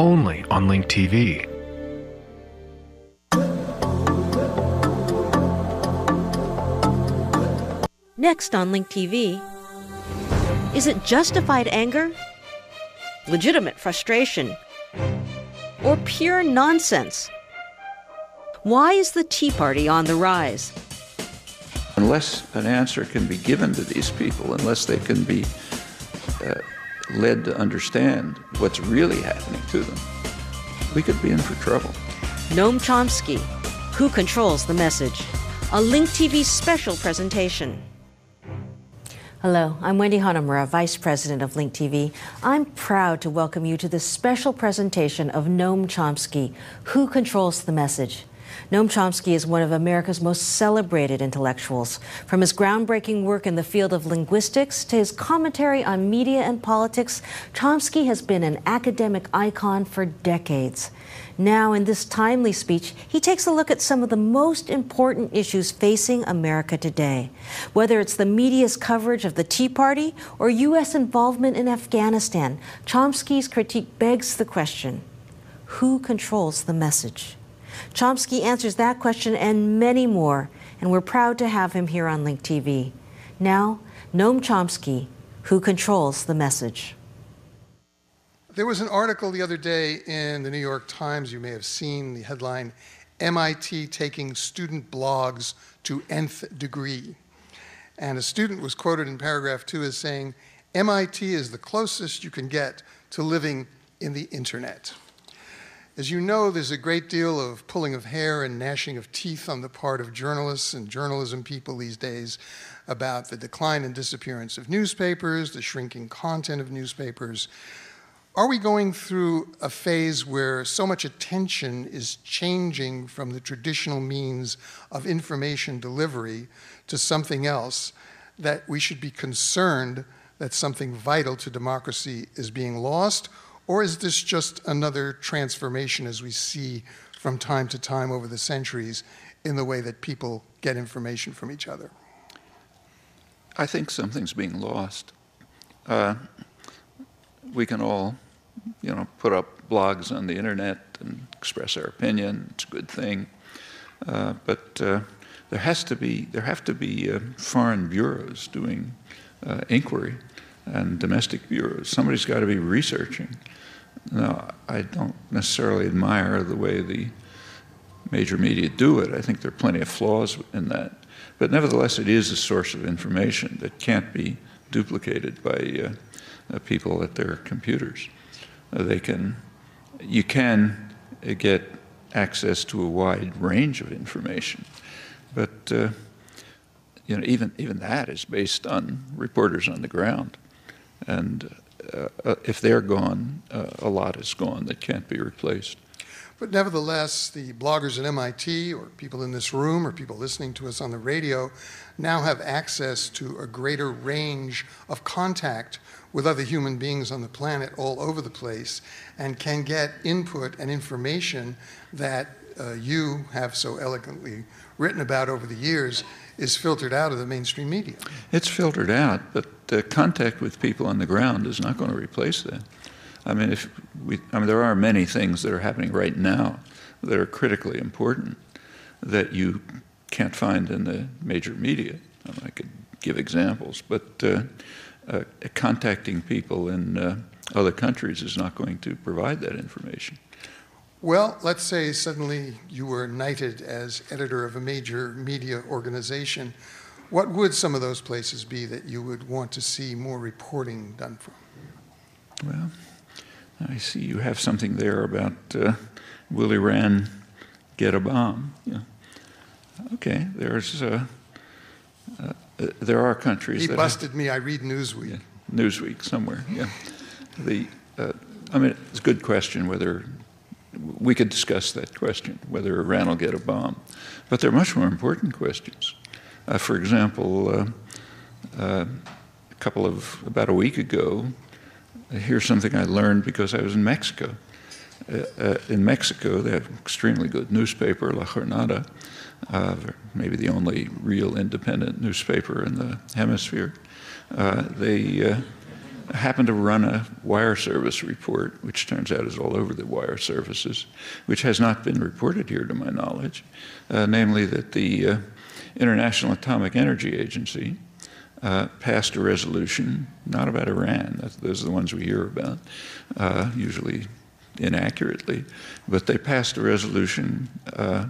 only on Link TV. Next on Link TV, is it justified anger, legitimate frustration, or pure nonsense? Why is the Tea Party on the rise? Unless an answer can be given to these people, unless they can be uh, led to understand what's really happening to them, we could be in for trouble. Noam Chomsky, Who Controls the Message? A Link TV special presentation. Hello, I'm Wendy Hanamura, Vice President of Link TV. I'm proud to welcome you to this special presentation of Noam Chomsky, Who Controls the Message? Noam Chomsky is one of America's most celebrated intellectuals. From his groundbreaking work in the field of linguistics to his commentary on media and politics, Chomsky has been an academic icon for decades. Now, in this timely speech, he takes a look at some of the most important issues facing America today. Whether it's the media's coverage of the Tea Party or U.S. involvement in Afghanistan, Chomsky's critique begs the question who controls the message? Chomsky answers that question and many more, and we're proud to have him here on Link TV. Now, Noam Chomsky, who controls the message. There was an article the other day in the New York Times, you may have seen the headline MIT taking student blogs to nth degree. And a student was quoted in paragraph two as saying, MIT is the closest you can get to living in the internet. As you know, there's a great deal of pulling of hair and gnashing of teeth on the part of journalists and journalism people these days about the decline and disappearance of newspapers, the shrinking content of newspapers. Are we going through a phase where so much attention is changing from the traditional means of information delivery to something else that we should be concerned that something vital to democracy is being lost? Or is this just another transformation as we see from time to time over the centuries in the way that people get information from each other? I think something's being lost. Uh, we can all, you know, put up blogs on the internet and express our opinion. It's a good thing, uh, but uh, there has to be there have to be uh, foreign bureaus doing uh, inquiry and domestic bureaus. Somebody's got to be researching. Now, I don't necessarily admire the way the major media do it. I think there are plenty of flaws in that. But nevertheless, it is a source of information that can't be duplicated by uh, uh, people at their computers. Uh, they can, you can uh, get access to a wide range of information, but uh, you know, even even that is based on reporters on the ground, and uh, if they're gone, uh, a lot is gone that can't be replaced. But nevertheless, the bloggers at MIT, or people in this room, or people listening to us on the radio, now have access to a greater range of contact with other human beings on the planet all over the place and can get input and information that uh, you have so elegantly written about over the years is filtered out of the mainstream media. It's filtered out, but contact with people on the ground is not going to replace that. I mean, if we, I mean, there are many things that are happening right now that are critically important that you can't find in the major media. I, mean, I could give examples, but uh, uh, contacting people in uh, other countries is not going to provide that information. Well, let's say suddenly you were knighted as editor of a major media organization. What would some of those places be that you would want to see more reporting done from? Well, I see you have something there about uh, will Iran get a bomb? Yeah. Okay, there's uh, uh, there are countries. He busted have, me. I read Newsweek. Yeah, Newsweek somewhere. Yeah. The uh, I mean, it's a good question whether we could discuss that question, whether Iran will get a bomb. But there are much more important questions. Uh, for example, uh, uh, a couple of, about a week ago, here's something I learned because I was in Mexico. Uh, uh, in Mexico, they have an extremely good newspaper, La Jornada, uh, maybe the only real independent newspaper in the hemisphere. they happened to run a wire service report, which turns out is all over the wire services, which has not been reported here to my knowledge, uh, namely that the uh, International Atomic Energy Agency uh, passed a resolution, not about Iran, That's, those are the ones we hear about, uh, usually inaccurately, but they passed a resolution uh,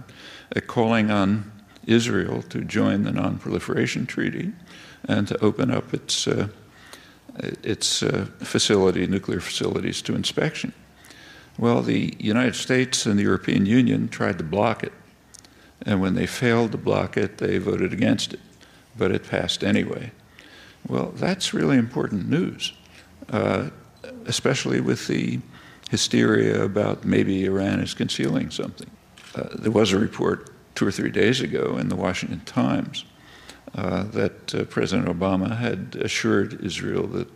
calling on Israel to join the Non Proliferation Treaty and to open up its, uh, its uh, facility, nuclear facilities, to inspection. Well, the United States and the European Union tried to block it. And when they failed to block it, they voted against it. But it passed anyway. Well, that's really important news, uh, especially with the hysteria about maybe Iran is concealing something. Uh, there was a report two or three days ago in the Washington Times uh, that uh, President Obama had assured Israel that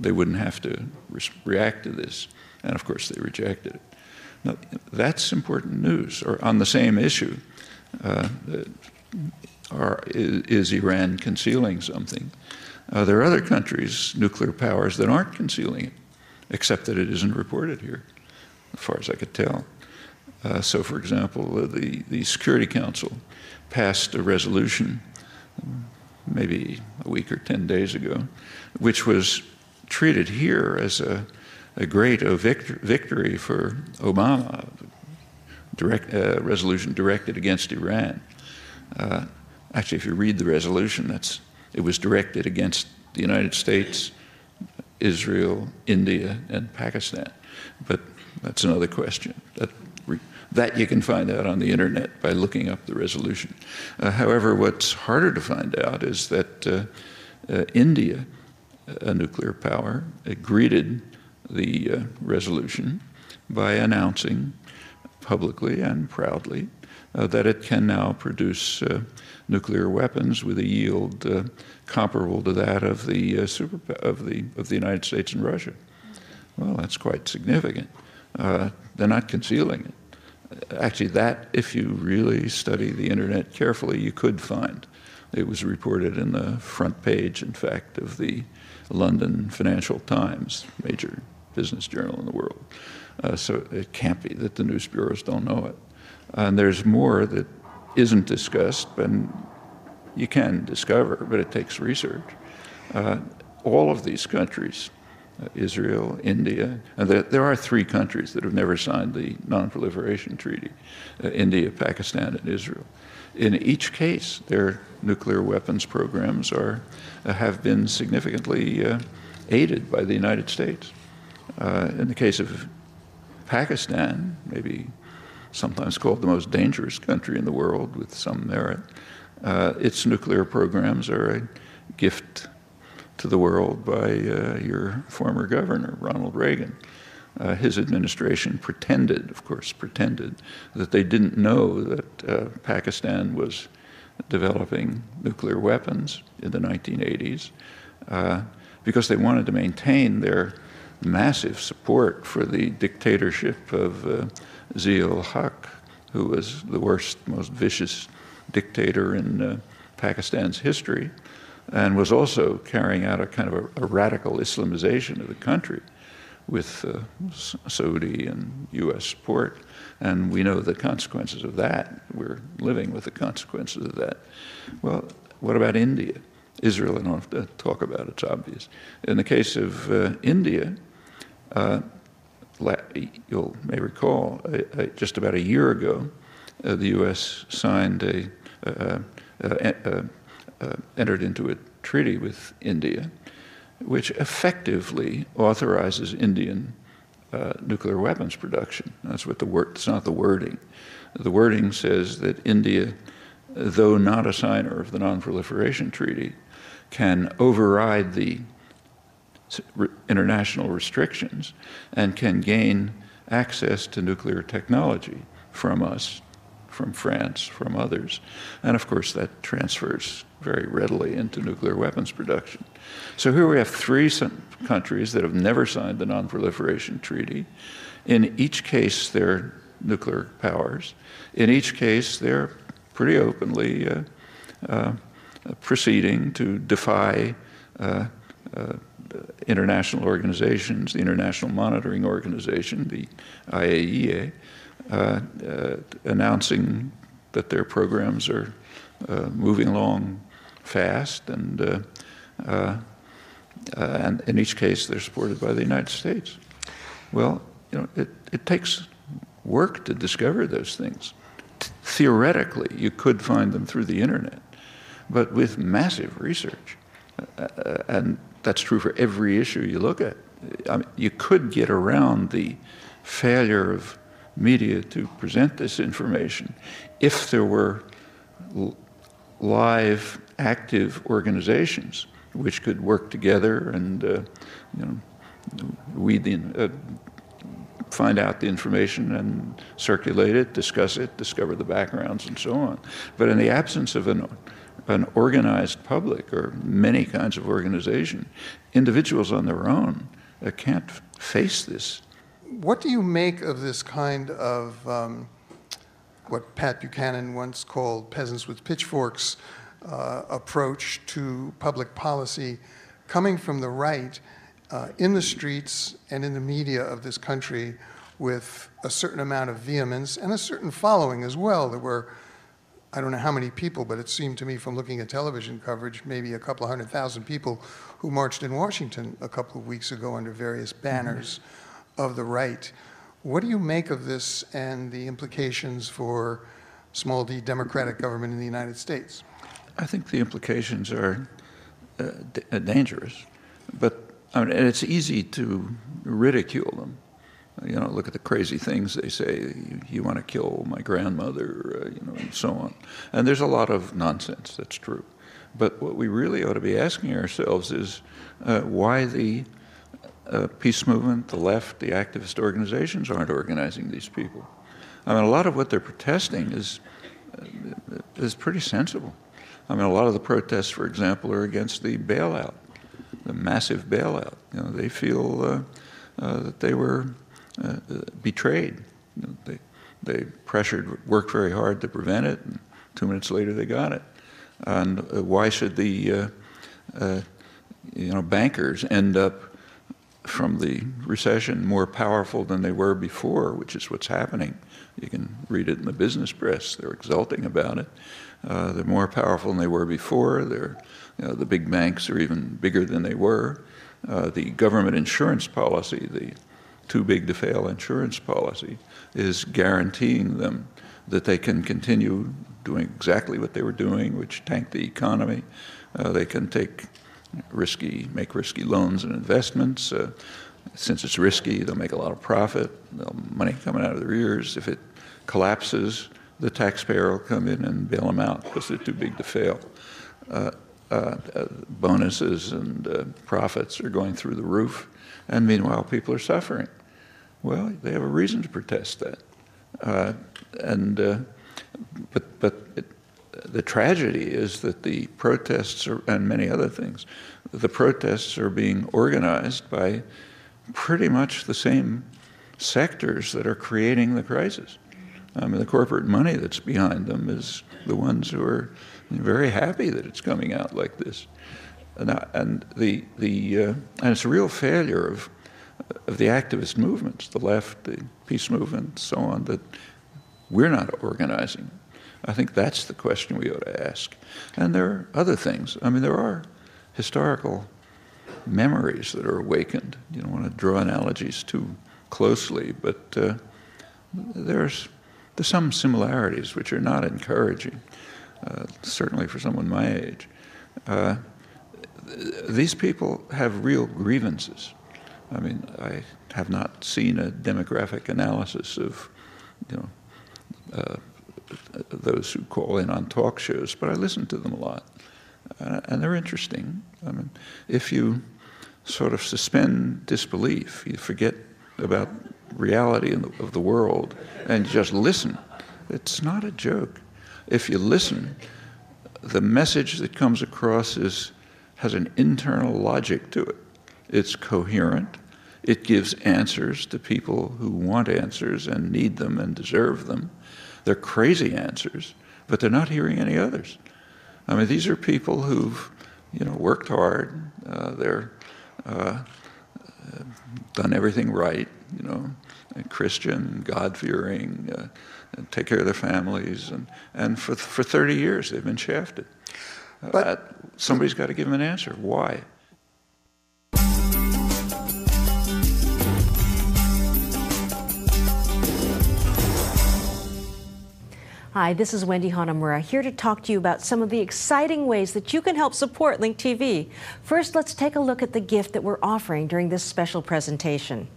they wouldn't have to re- react to this, and of course they rejected it. Now, that's important news. Or on the same issue, uh, are, is, Iran concealing something? Uh, there are other countries, nuclear powers, that aren't concealing it, except that it isn't reported here, as far as I could tell. Uh, so, for example, the, the Security Council passed a resolution maybe a week or 10 days ago, which was treated here as a, a great victor, victory for Obama, direct, uh, resolution directed against Iran. Uh, actually, if you read the resolution, that's it was directed against the United States, Israel, India, and Pakistan. But that's another question. That, that you can find out on the internet by looking up the resolution. Uh, however, what's harder to find out is that uh, uh, India, a nuclear power, greeted the uh, resolution by announcing publicly and proudly uh, that it can now produce nuclear weapons with a yield uh, comparable to that of the, uh, super, of, the, of the United States and Russia. Well, that's quite significant. Uh, they're not concealing it. Actually, that, if you really study the internet carefully, you could find. It was reported in the front page, in fact, of the London Financial Times, major business journal in the world. Uh, so it can't be that the news bureaus don't know it. And there's more that isn't discussed, and you can discover, but it takes research. Uh, all of these countries, Israel, India, and there, there, are three countries that have never signed the Non Proliferation Treaty uh, India, Pakistan, and Israel. In each case, their nuclear weapons programs are, uh, have been significantly uh, aided by the United States. Uh, in the case of Pakistan, maybe sometimes called the most dangerous country in the world with some merit. Uh, its nuclear programs are a gift to the world by uh, your former governor, Ronald Reagan. Uh, his administration pretended, of course, pretended that they didn't know that uh, Pakistan was developing nuclear weapons in the 1980s uh, because they wanted to maintain their massive support for the dictatorship of uh, Zia Haq, who was the worst, most vicious dictator in uh, Pakistan's history, and was also carrying out a kind of a, a radical Islamization of the country with uh, Saudi and U.S. support. And we know the consequences of that. We're living with the consequences of that. Well, what about India? Israel, I don't have to talk about, it, it's obvious. In the case of uh, India, uh, you may recall, uh, uh, just about a year ago, uh, the U.S. signed a, uh, uh, uh, entered into a treaty with India, which effectively authorizes Indian nuclear weapons production. That's what the word. It's not the wording. The wording says that India, though not a signer of the Non-Proliferation Treaty, can override the international restrictions and can gain access to nuclear technology from us, from France, from others. And of course, that transfers very readily into nuclear weapons production. So here we have three countries that have never signed the Non Proliferation Treaty. In each case, they're nuclear powers. In each case, they're pretty openly uh, uh, proceeding to defy uh, uh international organizations, the International Monitoring Organization, the IAEA, uh, uh, announcing that their programs are uh, moving along fast, and, uh, uh, and in each case they're supported by the United States. Well, you know, it, it takes work to discover those things. Theoretically, you could find them through the internet, but with massive research, and that's true for every issue you look at. I mean, you could get around the failure of media to present this information if there were live, active organizations which could work together and uh, you know, weed the, uh, find out the information and circulate it, discuss it, discover the backgrounds, and so on. But in the absence of an, an organized public or many kinds of organization, individuals on their own uh, can't face this. What do you make of this kind of um, what Pat Buchanan once called peasants with pitchforks uh, approach to public policy coming from the right? uh, in the streets and in the media of this country with a certain amount of vehemence and a certain following as well. There were, I don't know how many people, but it seemed to me from looking at television coverage, maybe a couple of hundred thousand people who marched in Washington a couple of weeks ago under various banners mm-hmm. Of the right. What do you make of this and the implications for small d democratic government in the United States? I think the implications are uh, uh, dangerous, but I mean, it's easy to ridicule them. You know, look at the crazy things they say. You, you want to kill my grandmother, uh, you know, and so on. And there's a lot of nonsense. That's true. But what we really ought to be asking ourselves is uh, why the uh, peace movement, the left, the activist organizations aren't organizing these people. I mean, a lot of what they're protesting is uh, is pretty sensible. I mean, a lot of the protests, for example, are against the bailout the massive bailout. You know, they feel uh, uh, that they were uh, betrayed. You know, they, they pressured, worked very hard to prevent it, and two minutes later they got it. And uh, why should the uh, uh, you know bankers end up from the recession more powerful than they were before, which is what's happening? You can read it in the business press. They're exulting about it. they're more powerful than they were before. They're you know, the big banks are even bigger than they were. Uh, the government insurance policy, the too big to fail insurance policy, is guaranteeing them that they can continue doing exactly what they were doing, which tanked the economy. Uh, they can take risky, make risky loans and investments. Uh, since it's risky, they'll make a lot of profit. They'll money coming out of their ears. If it collapses, the taxpayer will come in and bail them out because they're too big to fail. Uh, uh, bonuses and uh, profits are going through the roof, and meanwhile people are suffering. Well, they have a reason to protest that, uh, and uh, but but it, the tragedy is that the protests are, and many other things, the protests are being organized by pretty much the same sectors that are creating the crisis. I mean, the corporate money that's behind them is the ones who are very happy that it's coming out like this. And, and the, the, uh, and it's a real failure of, of the activist movements, the left, the peace movement, so on, that we're not organizing. I think that's the question we ought to ask. And there are other things. I mean, there are historical memories that are awakened. You don't want to draw analogies too closely, but uh, there's, there's some similarities which are not encouraging. Uh, certainly for someone my age. Uh, these people have real grievances. I mean, I have not seen a demographic analysis of, you know, uh, those who call in on talk shows, but I listen to them a lot, uh, and they're interesting. I mean, if you sort of suspend disbelief, you forget about reality the, of the world, and just listen. It's not a joke if you listen, the message that comes across is, has an internal logic to it. It's coherent. It gives answers to people who want answers and need them and deserve them. They're crazy answers, but they're not hearing any others. I mean, these are people who've, you know, worked hard. Uh, they're uh, done everything right, you know, Christian, God fearing, uh, take care of their families. And, and for, for 30 years, they've been shafted. But uh, somebody's got to give them an answer. Why? Hi, this is Wendy Hanamura here to talk to you about some of the exciting ways that you can help support Link TV. First, let's take a look at the gift that we're offering during this special presentation.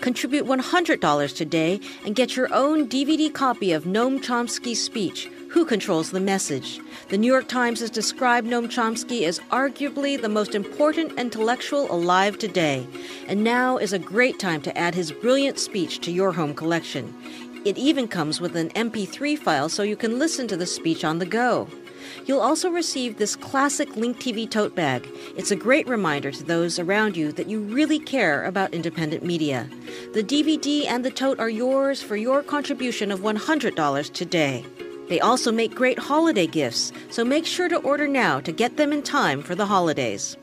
Contribute $100 today and get your own DVD copy of Noam Chomsky's speech, Who Controls the Message? The New York Times has described Noam Chomsky as arguably the most important intellectual alive today, and now is a great time to add his brilliant speech to your home collection. It even comes with an MP3 file so you can listen to the speech on the go. You'll also receive this classic Link TV tote bag. It's a great reminder to those around you that you really care about independent media. The DVD and the tote are yours for your contribution of $100 today. They also make great holiday gifts, so make sure to order now to get them in time for the holidays.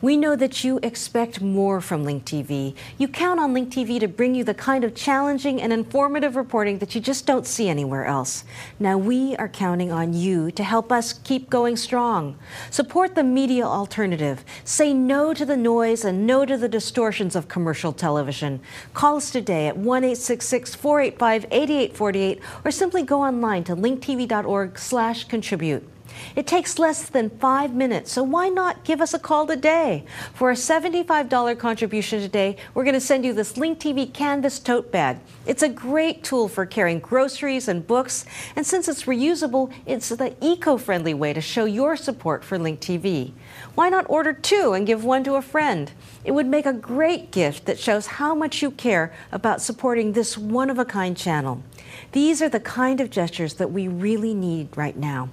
We know that you expect more from Link TV. You count on Link TV to bring you the kind of challenging and informative reporting that you just don't see anywhere else. Now we are counting on you to help us keep going strong. Support the media alternative. Say no to the noise and no to the distortions of commercial television. Call us today at 1-866-485-8848 or simply go online to linktv.org/contribute. It takes less than five minutes, so why not give us a call today? For a $75 contribution today, we're going to send you this Link TV Canvas tote bag. It's a great tool for carrying groceries and books, and since it's reusable, it's the eco friendly way to show your support for Link TV. Why not order two and give one to a friend? It would make a great gift that shows how much you care about supporting this one of a kind channel. These are the kind of gestures that we really need right now.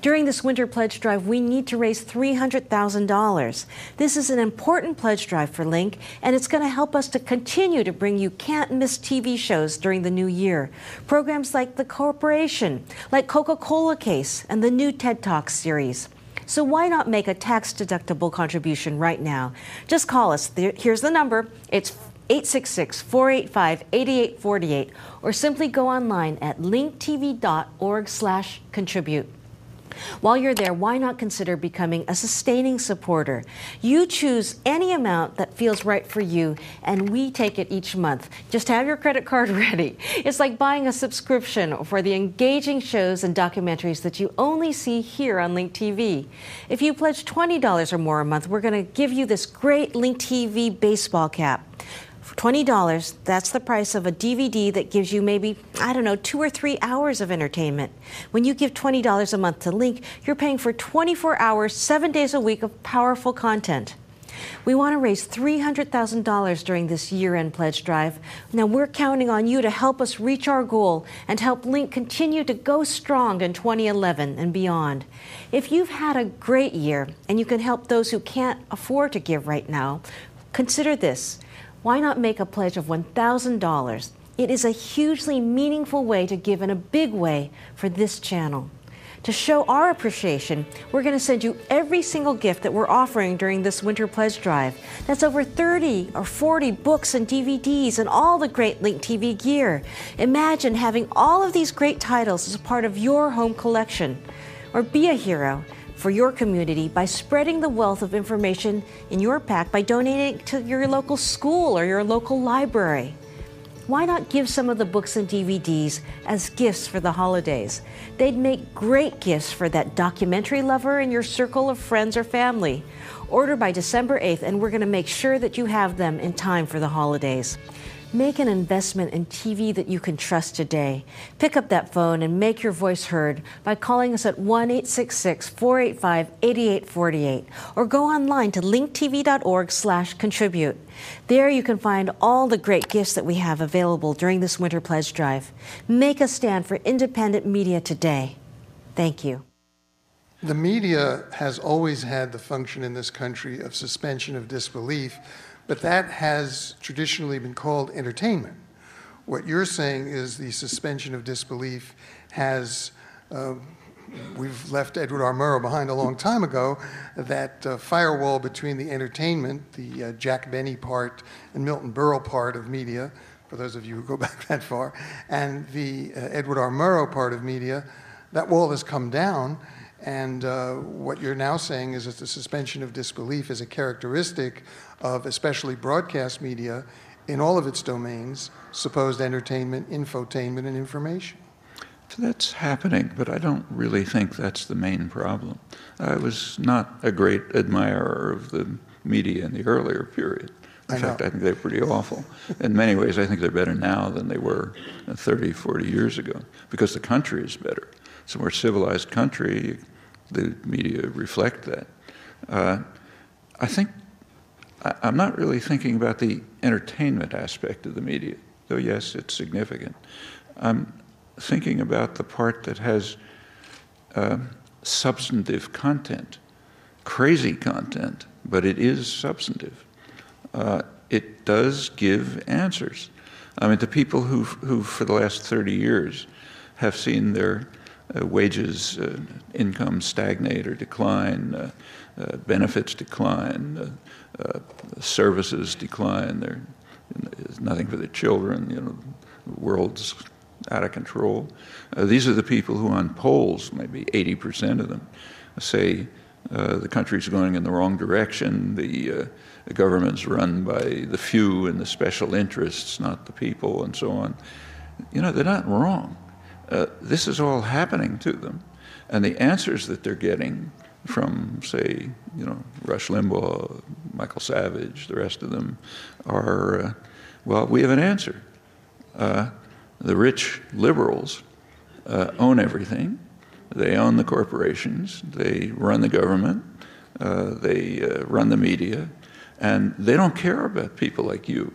During this winter pledge drive, we need to raise $300,000. This is an important pledge drive for Link, and it's going to help us to continue to bring you can't miss TV shows during the new year. Programs like The Corporation, like Coca Cola Case, and the new TED Talks series. So why not make a tax deductible contribution right now? Just call us. Here's the number. It's 866 485 8848 or simply go online at linktv.org slash contribute. While you're there, why not consider becoming a sustaining supporter? You choose any amount that feels right for you, and we take it each month. Just have your credit card ready. It's like buying a subscription for the engaging shows and documentaries that you only see here on Link TV. If you pledge $20 or more a month, we're going to give you this great Link TV baseball cap. For $20, that's the price of a DVD that gives you maybe, I don't know, two or three hours of entertainment. When you give $20 a month to Link, you're paying for 24 hours, seven days a week of powerful content. We want to raise $300,000 during this year end pledge drive. Now, we're counting on you to help us reach our goal and help Link continue to go strong in 2011 and beyond. If you've had a great year and you can help those who can't afford to give right now, consider this why not make a pledge of $1,000? It is a hugely meaningful way to give in a big way for this channel. To show our appreciation, we're going to send you every single gift that we're offering during this winter pledge drive. That's over 30 or 40 books and DVDs and all the great Link TV gear. Imagine having all of these great titles as part of your home collection. Or be a hero for your community by spreading the wealth of information in your pack by donating to your local school or your local library. Why not give some of the books and DVDs as gifts for the holidays? They'd make great gifts for that documentary lover in your circle of friends or family. Order by December 8th, and we're going to make sure that you have them in time for the holidays. Make an investment in TV that you can trust today. Pick up that phone and make your voice heard by calling us at 1 866 485 8848 or go online to linktv.org/slash contribute. There you can find all the great gifts that we have available during this winter pledge drive. Make a stand for independent media today. Thank you. The media has always had the function in this country of suspension of disbelief but that has traditionally been called entertainment. What you're saying is the suspension of disbelief has uh, we've left Edward R. Murrow behind a long time ago, that uh, firewall between the entertainment, the uh, Jack Benny part and Milton Berle part of media, for those of you who go back that far, and the uh, Edward R. Murrow part of media, that wall has come down. And uh, what you're now saying is that the suspension of disbelief is a characteristic of especially broadcast media in all of its domains, supposed entertainment, infotainment, and information. That's happening, but I don't really think that's the main problem. I was not a great admirer of the media in the earlier period. In I fact, know. I think they're pretty awful. In many ways, I think they're better now than they were 30, 40 years ago because the country is better. It's a more civilized country. The media reflect that. Uh, I think I, I'm not really thinking about the entertainment aspect of the media, though, yes, it's significant. I'm thinking about the part that has uh, substantive content, crazy content, but it is substantive. Uh, it does give answers. I mean, to people who, who for the last 30 years have seen their wages, uh, income stagnate or decline, uh, uh, benefits decline, uh, uh, services decline, there's nothing for the children, you know, the world's out of control. Uh, these are the people who, on polls, maybe 80% of them, say uh, the country's going in the wrong direction, the, uh, the government's run by the few and the special interests, not the people, and so on. You know, they're not wrong. Uh, this is all happening to them. And the answers that they're getting from, say, you know, Rush Limbaugh, Michael Savage, the rest of them, are, uh, well, we have an answer. Uh, the rich liberals uh, own everything. They own the corporations. They run the government. Uh, they run the media. And they don't care about people like you.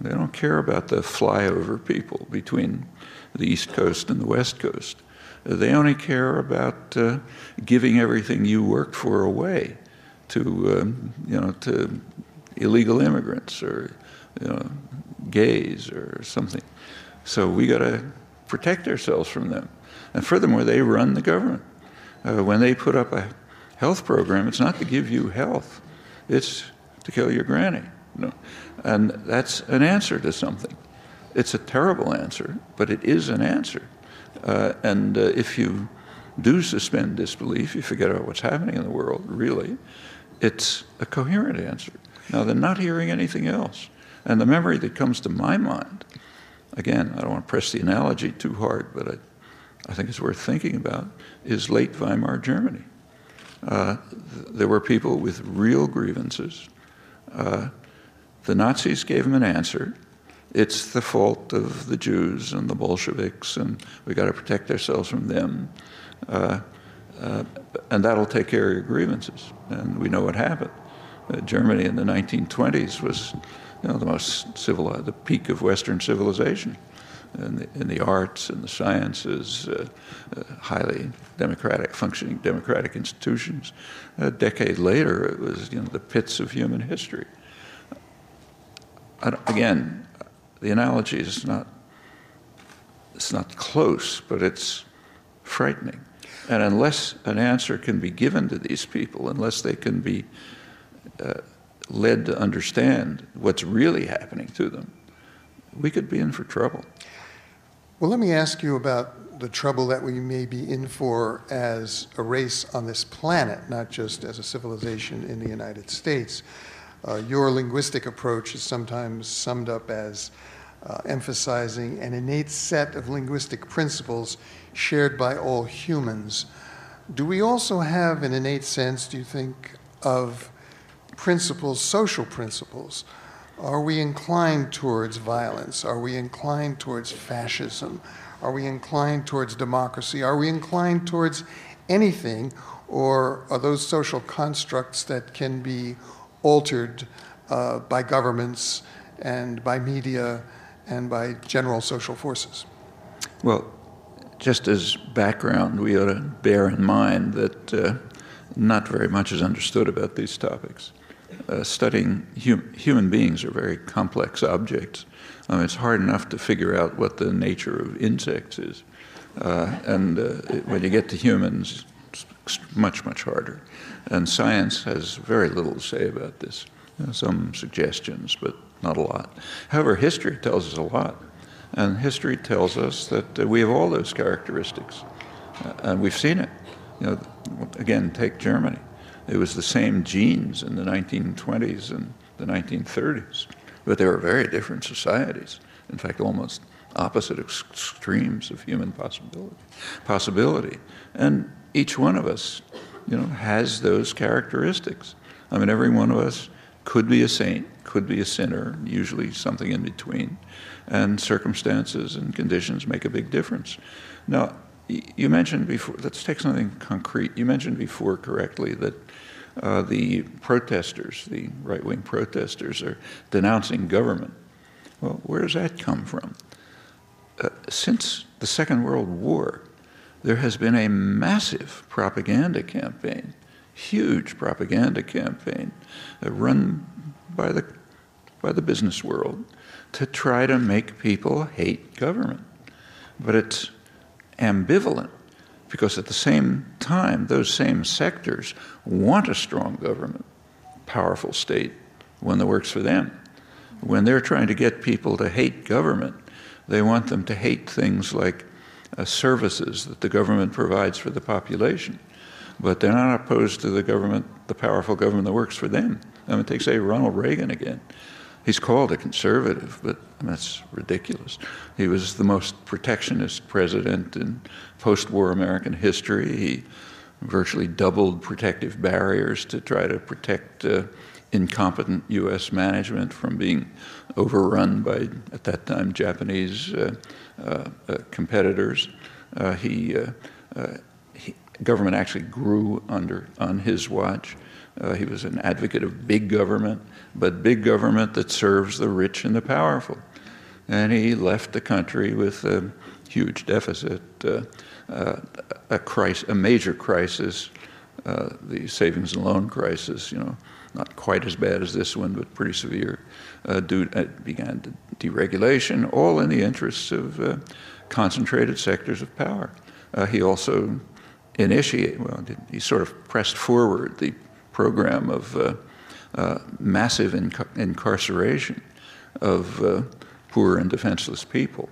They don't care about the flyover people between the East Coast and the West Coast. They only care about uh, giving everything you worked for away to, um, you know, to illegal immigrants or, you know, gays or something. So we got to protect ourselves from them. And furthermore, they run the government. Uh, when they put up a health program, it's not to give you health; it's to kill your granny. You know? And that's an answer to something. It's a terrible answer, but it is an answer. Uh, and uh, if you do suspend disbelief, you forget about what's happening in the world, really, it's a coherent answer. Now, they're not hearing anything else. And the memory that comes to my mind, again, I don't want to press the analogy too hard, but I, I think it's worth thinking about, is late Weimar Germany. Uh, th- there were people with real grievances. Uh, the Nazis gave them an answer. It's the fault of the Jews and the Bolsheviks, and we got to protect ourselves from them. Uh, uh, and that'll take care of your grievances. And we know what happened. Uh, Germany in the 1920s was, you know, the most civilized, the peak of Western civilization in the, in the arts and the sciences, uh, uh, highly democratic, functioning democratic institutions. A decade later, it was, you know, the pits of human history. Again, the analogy is not, it's not close, but it's frightening. And unless an answer can be given to these people, unless they can be uh, led to understand what's really happening to them, we could be in for trouble. Well, let me ask you about the trouble that we may be in for as a race on this planet, not just as a civilization in the United States. Uh, your linguistic approach is sometimes summed up as uh, emphasizing an innate set of linguistic principles shared by all humans. Do we also have an innate sense, do you think, of principles, social principles? Are we inclined towards violence? Are we inclined towards fascism? Are we inclined towards democracy? Are we inclined towards anything? Or are those social constructs that can be altered uh, by governments and by media and by general social forces? Well, just as background, we ought to bear in mind that uh, not very much is understood about these topics. Uh, studying hum- human beings are very complex objects. Um, it's hard enough to figure out what the nature of insects is, Uh, and uh, when you get to humans, it's much, much harder. And science has very little to say about this. Some suggestions, but not a lot. However, history tells us a lot. And history tells us that uh, we have all those characteristics. Uh, and we've seen it. You know, again, take Germany. It was the same genes in the 1920s and the 1930s, but they were very different societies. In fact, almost opposite extremes of human possibility. Possibility, and each one of us, you know, has those characteristics. I mean, every one of us could be a saint, could be a sinner, usually something in between, and circumstances and conditions make a big difference. Now, you mentioned before, let's take something concrete. You mentioned before correctly that uh, the protesters, the right wing protesters, are denouncing government. Well, where does that come from? Uh, since the Second World War, there has been a massive propaganda campaign, huge propaganda campaign, uh, run by the, by the business world to try to make people hate government. But it's ambivalent because at the same time, those same sectors want a strong government, powerful state, one that works for them. When they're trying to get people to hate government, they want them to hate things like uh, services that the government provides for the population. But they're not opposed to the government, the powerful government that works for them. I mean, take, say, Ronald Reagan again. He's called a conservative, but that's ridiculous. He was the most protectionist president in post war American history. He virtually doubled protective barriers to try to protect uh, incompetent U.S. management from being overrun by, at that time, Japanese uh, uh, uh competitors. Uh, he, uh, he, government actually grew under on his watch. he was an advocate of big government but big government that serves the rich and the powerful. And he left the country with a huge deficit, uh, uh, a, crisis, a major crisis, uh, the savings and loan crisis, you know, not quite as bad as this one, but pretty severe. Uh, due, uh, began deregulation, all in the interests of uh, concentrated sectors of power. he also initiated, well, he sort of pressed forward the program of uh, massive inc- incarceration of uh, poor and defenseless people.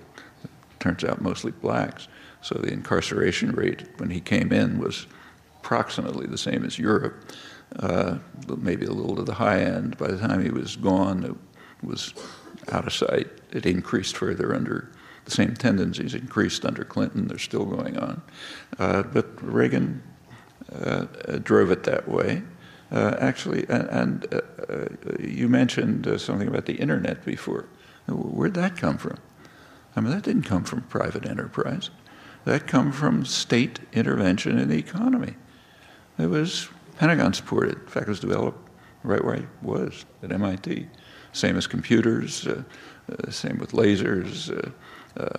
Turns out mostly blacks. So the incarceration rate when he came in was approximately the same as Europe, uh, maybe a little to the high end. By the time he was gone, it was out of sight. It increased further under the same tendencies increased under Clinton. They're still going on. Uh, but Reagan uh, drove it that way. Uh, actually, and, and uh, uh, you mentioned uh, something about the internet before. Where'd that come from? I mean, that didn't come from private enterprise. That come from state intervention in the economy. It was Pentagon supported. In fact, it was developed right where I was at MIT. Same as computers, uh, uh, same with lasers, know,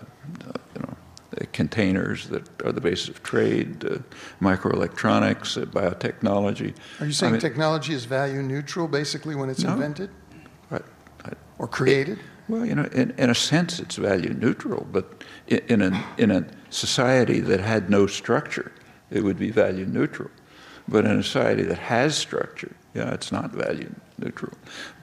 containers that are the basis of trade, uh, microelectronics, uh, biotechnology. Are you saying I mean, technology is value neutral basically when it's no, invented? Right, or created? It, well, you know, in, in a sense, it's value neutral, but in, in, a, in a society that had no structure, it would be value neutral. But in a society that has structure, yeah, it's not value neutral.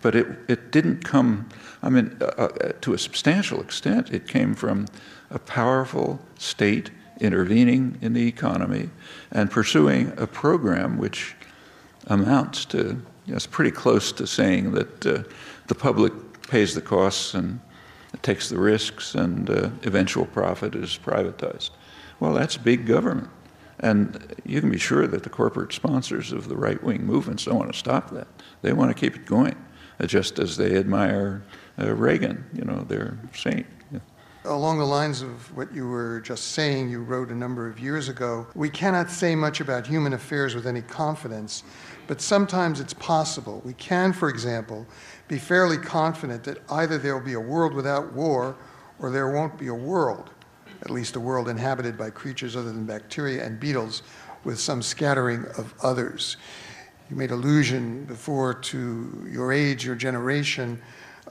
But it, it didn't come, I mean, uh, uh, to a substantial extent, it came from a powerful state intervening in the economy and pursuing a program which amounts to, you know, it's pretty close to saying that uh, the public pays the costs and takes the risks and uh, eventual profit is privatized. Well, that's big government. And you can be sure that the corporate sponsors of the right wing movements don't want to stop that. They want to keep it going, uh, just as they admire uh, Reagan, you know, their saint. Along the lines of what you were just saying, you wrote a number of years ago, we cannot say much about human affairs with any confidence, but sometimes it's possible. We can, for example, be fairly confident that either there will be a world without war or there won't be a world, at least a world inhabited by creatures other than bacteria and beetles with some scattering of others. You made allusion before to your age, your generation.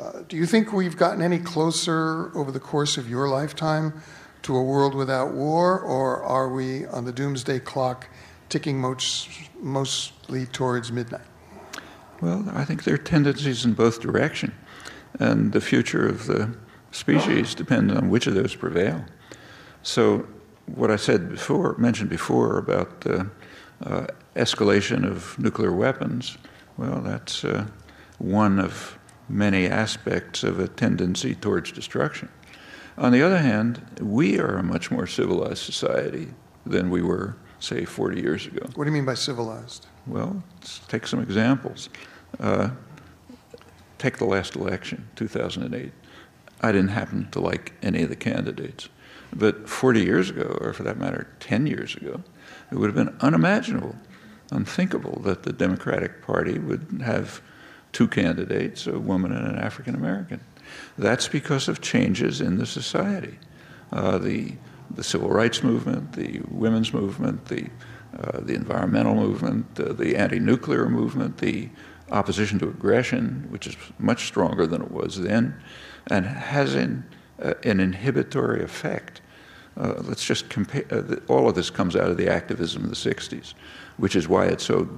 Uh, do you think we've gotten any closer over the course of your lifetime to a world without war, or are we on the doomsday clock ticking most, mostly towards midnight? Well, I think there are tendencies in both directions, and the future of the species depends on which of those prevail. So, what I said before, mentioned before about the uh, escalation of nuclear weapons, well, that's uh, one of many aspects of a tendency towards destruction. On the other hand, we are a much more civilized society than we were, say, 40 years ago. What do you mean by civilized? Well, let's take some examples. Uh, take the last election, 2008. I didn't happen to like any of the candidates. But 40 years ago, or for that matter, 10 years ago, it would have been unimaginable, unthinkable that the Democratic Party would have two candidates, a woman and an African American. That's because of changes in the society. Uh, the, the civil rights movement, the women's movement, the, uh, the environmental movement, uh, the anti nuclear movement, the opposition to aggression, which is much stronger than it was then, and has an, uh, an inhibitory effect. Uh, let's just compare, uh, all of this comes out of the activism of the 60s, which is why it's so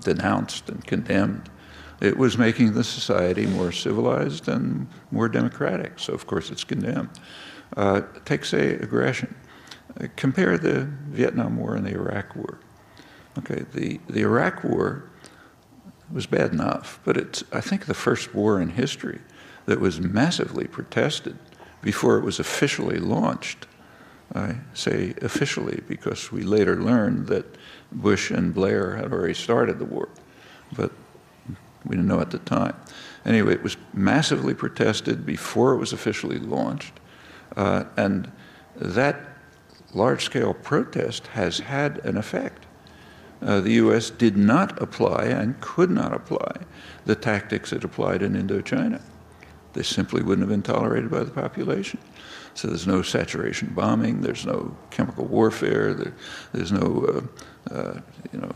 denounced and condemned. It was making the society more civilized and more democratic, so of course it's condemned. Uh, take, say, aggression. Uh, compare the Vietnam War and the Iraq War. Okay, the, the Iraq War was bad enough, but it's, I think, the first war in history that was massively protested before it was officially launched. I say officially because we later learned that Bush and Blair had already started the war, but we didn't know at the time. Anyway, it was massively protested before it was officially launched, uh, and that large scale protest has had an effect. Uh, the U.S. did not apply and could not apply the tactics it applied in Indochina. They simply wouldn't have been tolerated by the population. So there's no saturation bombing, there's no chemical warfare, there, there's no, uh, uh, you know,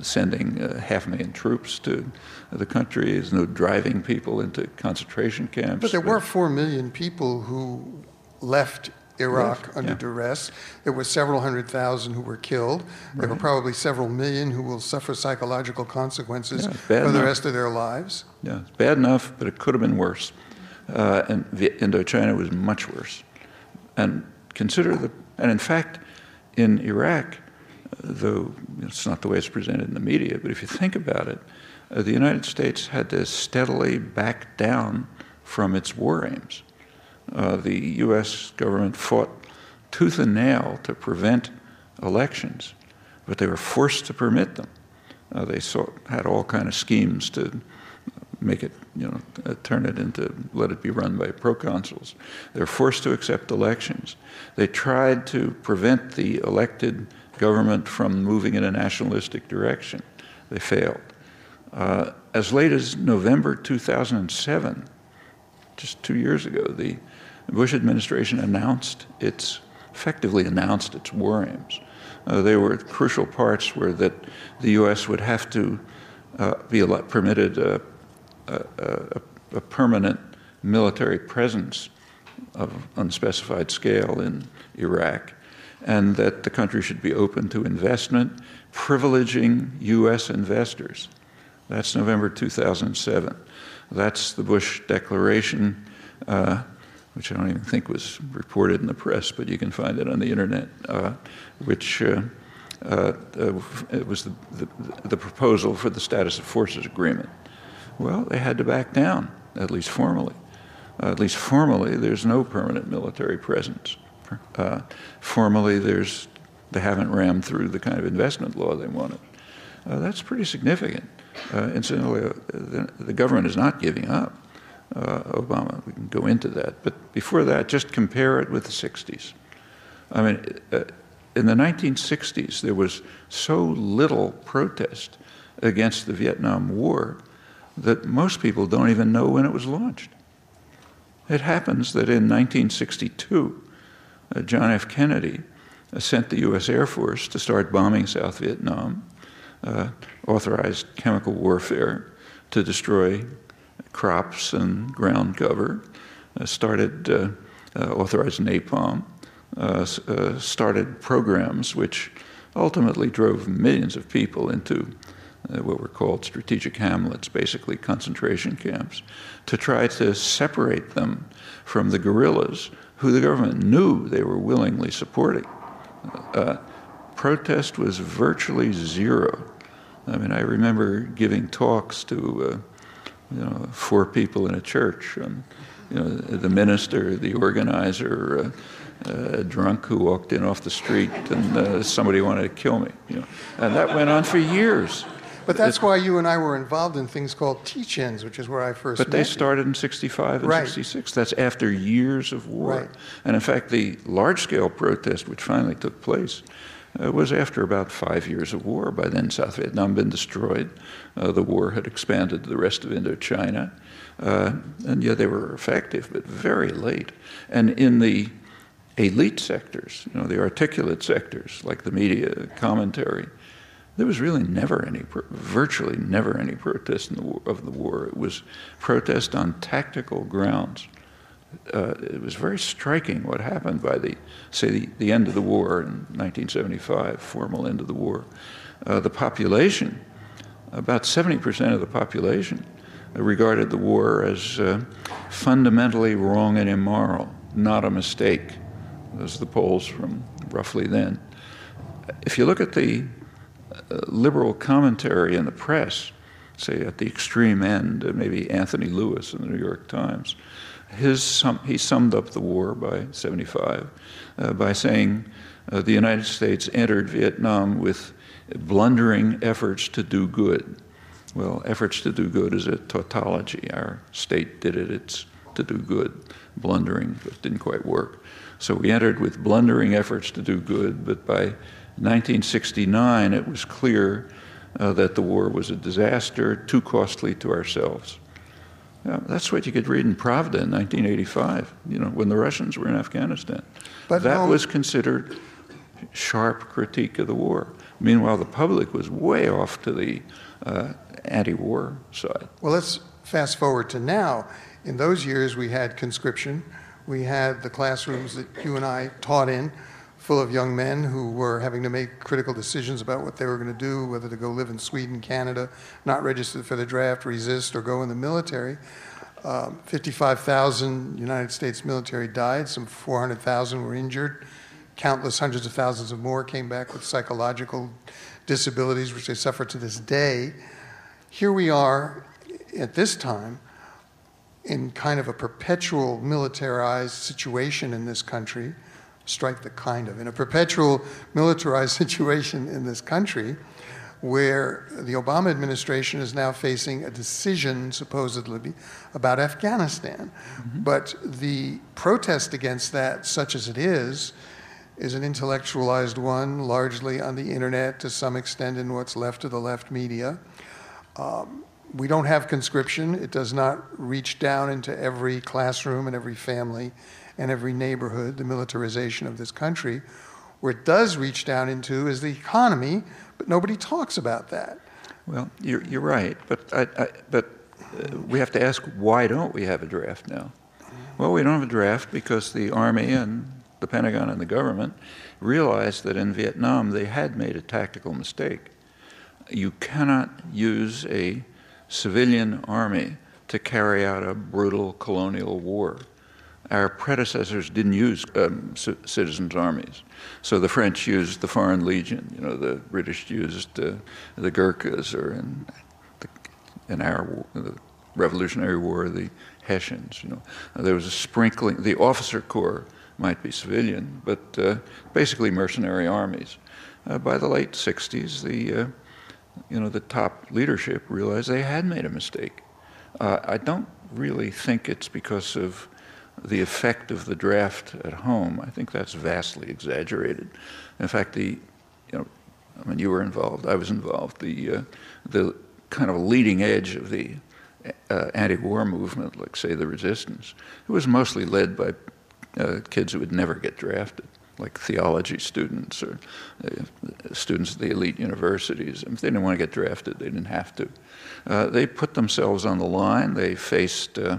sending uh, half a million troops to the country, there's no driving people into concentration camps. But there were four million people who left Iraq under yeah. duress. There were several hundred thousand who were killed. There right. were probably several million who will suffer psychological consequences yeah, for enough. the rest of their lives. Yeah, it's bad enough, but it could have been worse. Uh, and Indochina was much worse. And consider the, and in fact, in Iraq, though it's not the way it's presented in the media, but if you think about it, the United States had to steadily back down from its war aims. Uh, the U.S. government fought tooth and nail to prevent elections, but they were forced to permit them. Uh, they sought, had all kind of schemes to make it, you know, uh, turn it into, let it be run by proconsuls. They're forced to accept elections. They tried to prevent the elected government from moving in a nationalistic direction. They failed. Uh, as late as November 2007, just two years ago, the Bush administration announced its, effectively announced its war aims. Uh, they were crucial parts were that the U.S. would have to uh, be permitted uh, a, a, permanent military presence of unspecified scale in Iraq, and that the country should be open to investment, privileging U.S. investors. That's November 2007. That's the Bush Declaration, uh, which I don't even think was reported in the press, but you can find it on the internet, uh, which uh, uh it was the, the, the proposal for the status of forces agreement. Well, they had to back down, at least formally. Uh, at least formally, there's no permanent military presence. Uh, formally, there's they haven't rammed through the kind of investment law they wanted. That's pretty significant. Uh, incidentally, uh, the, the, government is not giving up. Uh, Obama, we can go into that. But before that, just compare it with the 60s. I mean, in the 1960s, there was so little protest against the Vietnam War that most people don't even know when it was launched. It happens that in 1962, uh, John F. Kennedy uh, sent the U.S. Air Force to start bombing South Vietnam, uh, authorized chemical warfare to destroy crops and ground cover, uh, started uh, uh, authorized napalm, uh, uh, started programs which ultimately drove millions of people into what were called strategic hamlets, basically concentration camps, to try to separate them from the guerrillas who the government knew they were willingly supporting. Uh, protest was virtually zero. I mean, I remember giving talks to uh, you know, four people in a church, and you know, the minister, the organizer, uh, a drunk who walked in off the street, and uh, somebody wanted to kill me. You know, and that went on for years. But that's why you and I were involved in things called teach-ins, which is where I first. But they started in '65 and '66. Right. That's after years of war. Right. And in fact, the large-scale protest, which finally took place, uh, was after about five years of war. By then, South Vietnam had been destroyed. Uh, the war had expanded to the rest of Indochina. Uh, and yeah, they were effective, but very late. And in the elite sectors, you know, the articulate sectors, like the media, commentary, there was really never any, virtually never any protest in the war, of the war. It was protest on tactical grounds. Uh, it was very striking what happened by the, say, the, the end of the war in 1975, formal end of the war. Uh, the population, about 70% of the population, regarded the war as uh, fundamentally wrong and immoral, not a mistake. Those are the polls from roughly then. If you look at the uh, liberal commentary in the press, say at the extreme end, maybe Anthony Lewis in the New York Times, his sum, he summed up the war by 75 uh, by saying uh, the United States entered Vietnam with blundering efforts to do good. Well, efforts to do good is a tautology. Our state did it, it's to do good. Blundering, but didn't quite work. So we entered with blundering efforts to do good, but by 1969 it was clear uh, that the war was a disaster, too costly to ourselves. That's what you could read in Pravda in 1985, you know, when the Russians were in Afghanistan. But that no- was considered sharp critique of the war. Meanwhile, the public was way off to the uh, anti-war side. Well, let's fast forward to now. In those years, we had conscription. We had the classrooms that you and I taught in, full of young men who were having to make critical decisions about what they were going to do, whether to go live in Sweden, Canada, not register for the draft, resist, or go in the military. Um, 55,000 United States military died, some 400,000 were injured. Countless hundreds of thousands of more came back with psychological disabilities, which they suffer to this day. Here we are at this time in kind of a perpetual militarized situation in this country. Strike the kind of, in a perpetual militarized situation in this country where the Obama administration is now facing a decision, supposedly, about Afghanistan. But the protest against that, such as it is, is an intellectualized one, largely on the internet, to some extent in what's left of the left media. Um, we don't have conscription. It does not reach down into every classroom and every family and every neighborhood, the militarization of this country. Where it does reach down into is the economy, but nobody talks about that. Well, you're, you're right, but, I, I, but uh, we have to ask why don't we have a draft now? Well, we don't have a draft because the Army and the Pentagon and the government realized that in Vietnam they had made a tactical mistake. You cannot use a civilian army to carry out a brutal colonial war. Our predecessors didn't use um, citizens' armies. So the French used the Foreign Legion, you know, the British used uh, the Gurkhas, or in, the, in our the Revolutionary War, the Hessians, you know. There was a sprinkling, the officer corps might be civilian, but uh, basically mercenary armies. Uh, by the late 60s, the, uh, you know, the top leadership realized they had made a mistake. Uh, I don't really think it's because of the effect of the draft at home. I think that's vastly exaggerated. In fact, the, you know, I mean, you were involved, I was involved. The, uh, the kind of leading edge of the uh, anti-war movement, like say the resistance, it was mostly led by uh, kids who would never get drafted, like theology students or uh, students at the elite universities. If they didn't want to get drafted, they didn't have to. Uh, they put themselves on the line. They faced uh,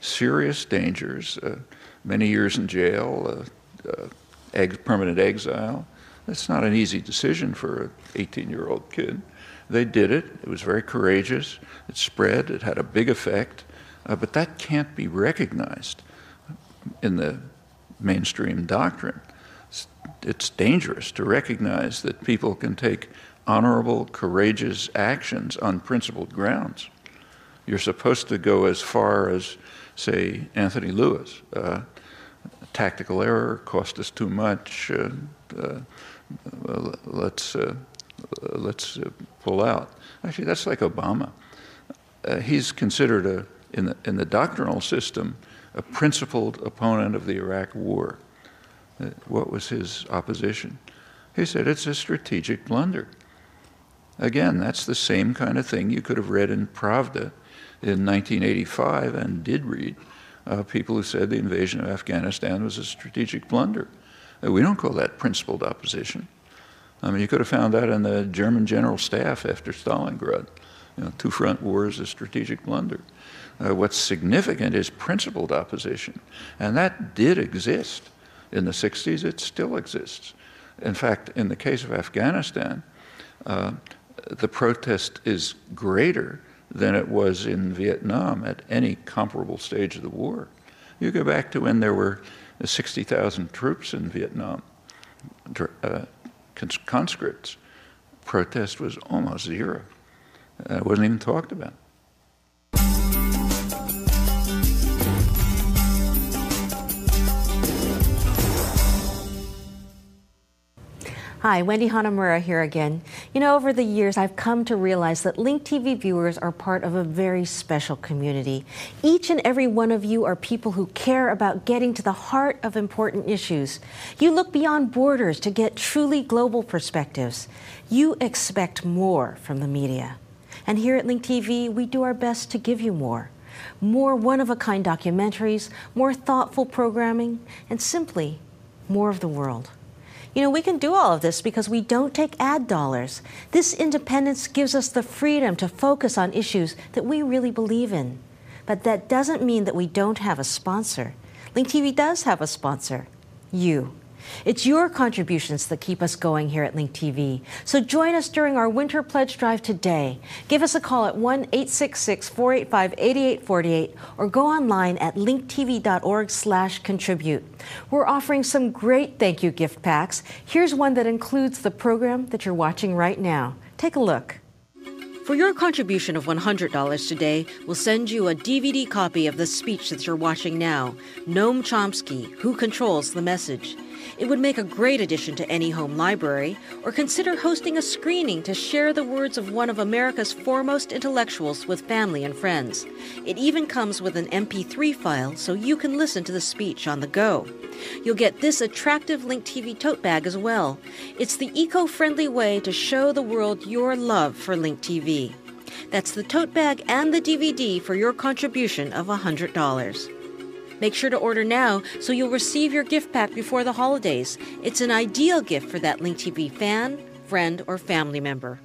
serious dangers, uh, many years in jail, uh, uh, permanent exile. That's not an easy decision for an 18 year old kid. They did it. It was very courageous. It spread. It had a big effect. Uh, but that can't be recognized in the mainstream doctrine. It's, it's dangerous to recognize that people can take honorable, courageous actions on principled grounds. You're supposed to go as far as, say, Anthony Lewis. Uh, tactical error cost us too much. Uh, uh, let's uh, let's uh, pull out. Actually, that's like Obama. He's considered a in the in the doctrinal system a principled opponent of the Iraq War. what was his opposition? He said it's a strategic blunder. Again, that's the same kind of thing you could have read in Pravda in 1985 and did read. Uh, people who said the invasion of Afghanistan was a strategic blunder. Uh, we don't call that principled opposition. I mean, you could have found that in the German general staff after Stalingrad. You know, two front wars, a strategic blunder. Uh, what's significant is principled opposition. And that did exist in the 60s, it still exists. In fact, in the case of Afghanistan, uh, the protest is greater than it was in Vietnam at any comparable stage of the war. You go back to when there were 60,000 troops in Vietnam, uh, conscripts. Protest was almost zero. Uh, it wasn't even talked about. Hi, Wendy Hanamura here again. You know, over the years, I've come to realize that Link TV viewers are part of a very special community. Each and every one of you are people who care about getting to the heart of important issues. You look beyond borders to get truly global perspectives. You expect more from the media. And here at Link TV, we do our best to give you more. More one of a kind documentaries, more thoughtful programming, and simply more of the world. You know, we can do all of this because we don't take ad dollars. This independence gives us the freedom to focus on issues that we really believe in. But that doesn't mean that we don't have a sponsor. Link TV does have a sponsor you. It's your contributions that keep us going here at Link TV. So join us during our winter pledge drive today. Give us a call at 1 866 485 8848 or go online at linktv.org/slash contribute. We're offering some great thank you gift packs. Here's one that includes the program that you're watching right now. Take a look. For your contribution of $100 today, we'll send you a DVD copy of the speech that you're watching now Noam Chomsky, Who Controls the Message. It would make a great addition to any home library, or consider hosting a screening to share the words of one of America's foremost intellectuals with family and friends. It even comes with an MP3 file so you can listen to the speech on the go. You'll get this attractive Link TV tote bag as well. It's the eco friendly way to show the world your love for Link TV. That's the tote bag and the DVD for your contribution of $100. Make sure to order now so you'll receive your gift pack before the holidays. It's an ideal gift for that Link TV fan, friend, or family member.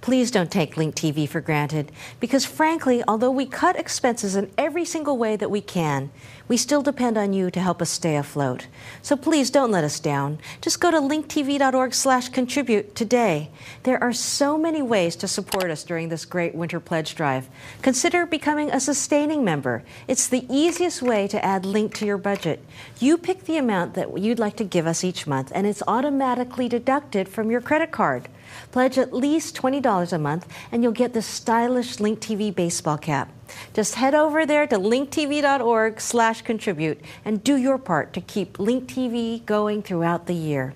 Please don't take Link TV for granted because, frankly, although we cut expenses in every single way that we can, we still depend on you to help us stay afloat. So please don't let us down. Just go to linktv.org/contribute today. There are so many ways to support us during this great winter pledge drive. Consider becoming a sustaining member. It's the easiest way to add Link to your budget. You pick the amount that you'd like to give us each month, and it's automatically deducted from your credit card. Pledge at least $20 a month and you'll get this stylish Link TV baseball cap. Just head over there to linktv.org slash contribute and do your part to keep Link TV going throughout the year.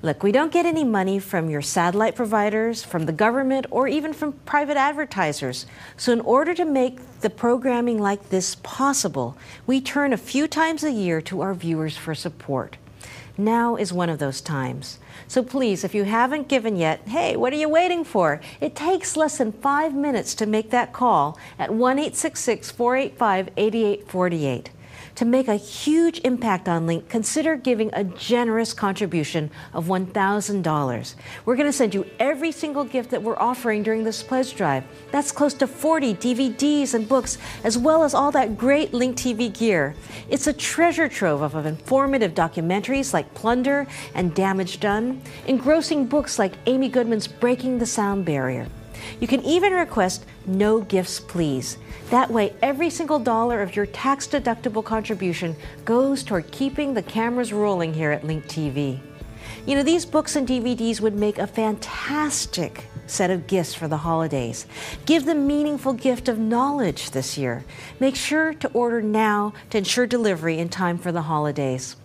Look, we don't get any money from your satellite providers, from the government, or even from private advertisers. So, in order to make the programming like this possible, we turn a few times a year to our viewers for support. Now is one of those times. So please, if you haven't given yet, hey, what are you waiting for? It takes less than five minutes to make that call at 1 485 8848. To make a huge impact on Link, consider giving a generous contribution of $1,000. We're going to send you every single gift that we're offering during this pledge drive. That's close to 40 DVDs and books, as well as all that great Link TV gear. It's a treasure trove of informative documentaries like Plunder and Damage Done, engrossing books like Amy Goodman's Breaking the Sound Barrier. You can even request no gifts, please. That way, every single dollar of your tax deductible contribution goes toward keeping the cameras rolling here at Link TV. You know, these books and DVDs would make a fantastic set of gifts for the holidays. Give the meaningful gift of knowledge this year. Make sure to order now to ensure delivery in time for the holidays.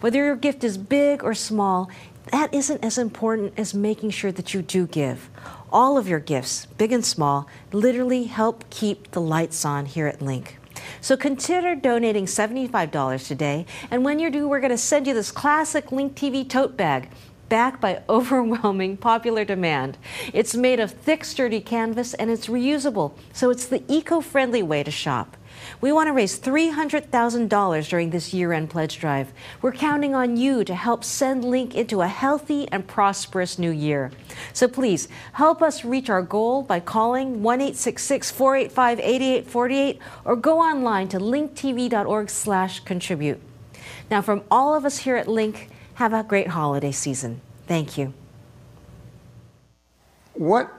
Whether your gift is big or small, that isn't as important as making sure that you do give. All of your gifts, big and small, literally help keep the lights on here at Link. So consider donating $75 today, and when you do, we're going to send you this classic Link TV tote bag backed by overwhelming popular demand. It's made of thick, sturdy canvas and it's reusable, so it's the eco friendly way to shop. We want to raise $300,000 during this year end pledge drive. We're counting on you to help send Link into a healthy and prosperous new year. So please help us reach our goal by calling 1 485 8848 or go online to linktv.org slash contribute. Now, from all of us here at Link, have a great holiday season. Thank you. What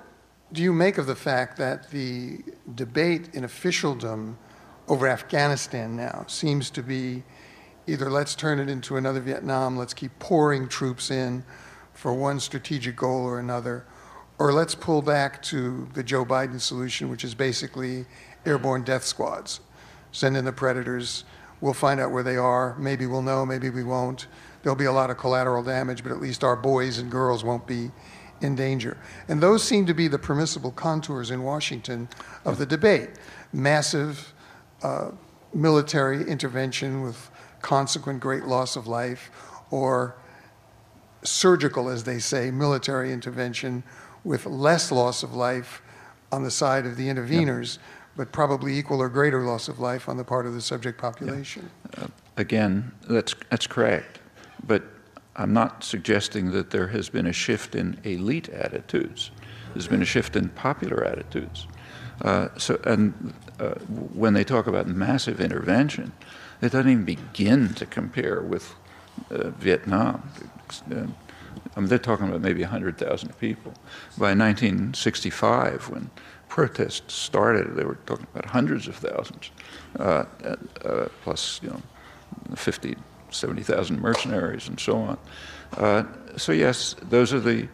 do you make of the fact that the debate in officialdom over Afghanistan now seems to be either let's turn it into another Vietnam, let's keep pouring troops in for one strategic goal or another, or let's pull back to the Joe Biden solution, which is basically airborne death squads. Send in the predators, we'll find out where they are, maybe we'll know, maybe we won't. There'll be a lot of collateral damage, but at least our boys and girls won't be in danger. And those seem to be the permissible contours in Washington of the debate. Massive uh, military intervention with consequent great loss of life, or surgical, as they say, military intervention with less loss of life on the side of the interveners, but probably equal or greater loss of life on the part of the subject population. Uh, again, that's, that's correct. But I'm not suggesting that there has been a shift in elite attitudes. There's been a shift in popular attitudes. Uh, so, and uh, when they talk about massive intervention, it doesn't even begin to compare with uh, Vietnam. Uh, I mean, they're talking about maybe 100,000 people. By 1965, when protests started, they were talking about hundreds of thousands, uh, uh, plus, you know, 50, 70,000 mercenaries and so on. so, yes, those are the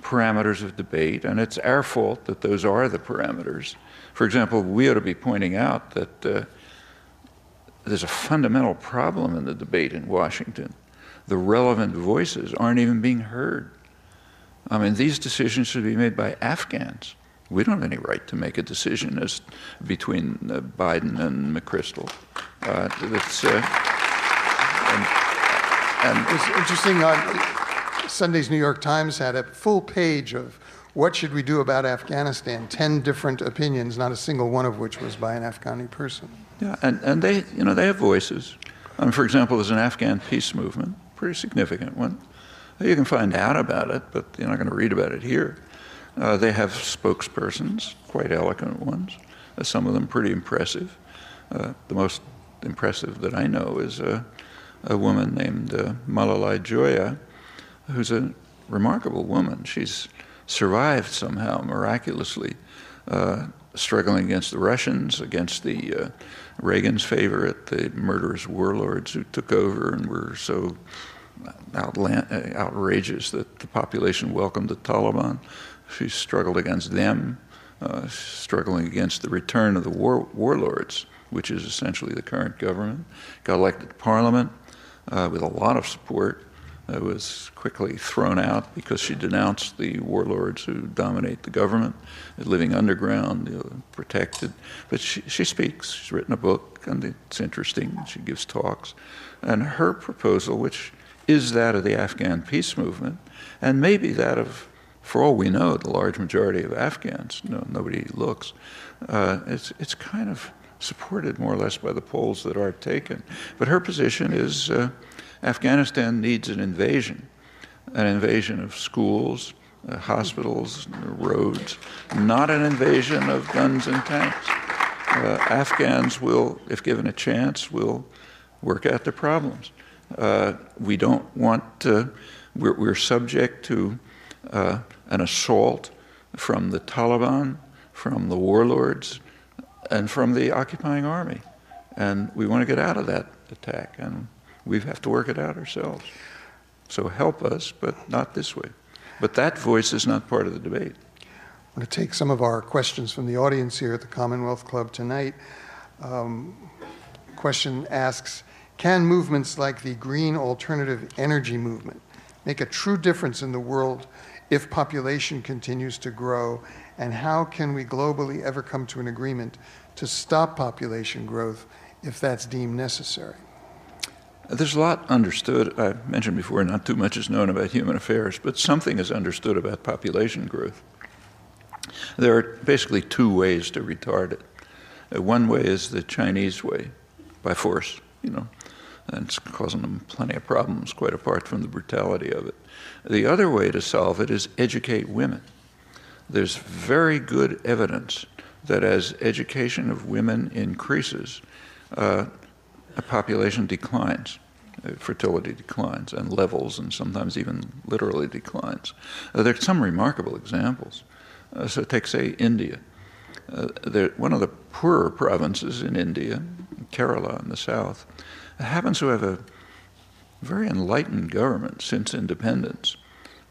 parameters of debate, and it's our fault that those are the parameters. For example, we ought to be pointing out that uh, there's a fundamental problem in the debate in Washington. The relevant voices aren't even being heard. I mean, these decisions should be made by Afghans. We don't have any right to make a decision as between uh, Biden and McChrystal. Uh, it's, uh, and, and it's interesting. Uh, Sunday's New York Times had a full page of what should we do about Afghanistan? Ten different opinions, not a single one of which was by an Afghani person. Yeah, and, and they, you know, they have voices. Um, for example, there's an Afghan peace movement, pretty significant one. You can find out about it, but you're not going to read about it here. Uh, they have spokespersons, quite eloquent ones, uh, some of them pretty impressive. Uh, the most impressive that I know is a, a woman named uh, Malalai Joya, who's a remarkable woman. She's survived somehow miraculously, uh, struggling against the Russians, against the uh, Reagan's favorite, the murderous warlords who took over and were so outla- outrageous that the population welcomed the Taliban. She struggled against them, uh, struggling against the return of the war- warlords, which is essentially the current government. Got elected to parliament uh, with a lot of support uh, was quickly thrown out because she denounced the warlords who dominate the government, living underground, you know, protected. But she, she speaks. She's written a book, and it's interesting. She gives talks. And her proposal, which is that of the Afghan peace movement, and maybe that of, for all we know, the large majority of Afghans, no, nobody looks, uh, it's, it's kind of supported more or less by the polls that are taken. But her position is uh, Afghanistan needs an invasion, an invasion of schools, uh, hospitals, roads, not an invasion of guns and tanks. Uh, Afghans will, if given a chance, will work out the problems. Uh, we don't want, to, we're, we're, subject to uh, an assault from the Taliban, from the warlords, and from the occupying army. And we want to get out of that attack, and we have to work it out ourselves. So help us, but not this way. But that voice is not part of the debate. I'm going to take some of our questions from the audience here at the Commonwealth Club tonight. Um, question asks Can movements like the green alternative energy movement make a true difference in the world if population continues to grow? And how can we globally ever come to an agreement to stop population growth if that's deemed necessary? There's a lot understood. I mentioned before, not too much is known about human affairs, but something is understood about population growth. There are basically two ways to retard it. Uh, one way is the Chinese way, by force, you know, and it's causing them plenty of problems, quite apart from the brutality of it. The other way to solve it is educate women. There's very good evidence that as education of women increases, uh, a population declines, uh, fertility declines, and levels, and sometimes even literally declines. Uh, there are some remarkable examples. Uh, so take, say, India. Uh, one of the poorer provinces in India, Kerala in the south, happens to have a very enlightened government since independence.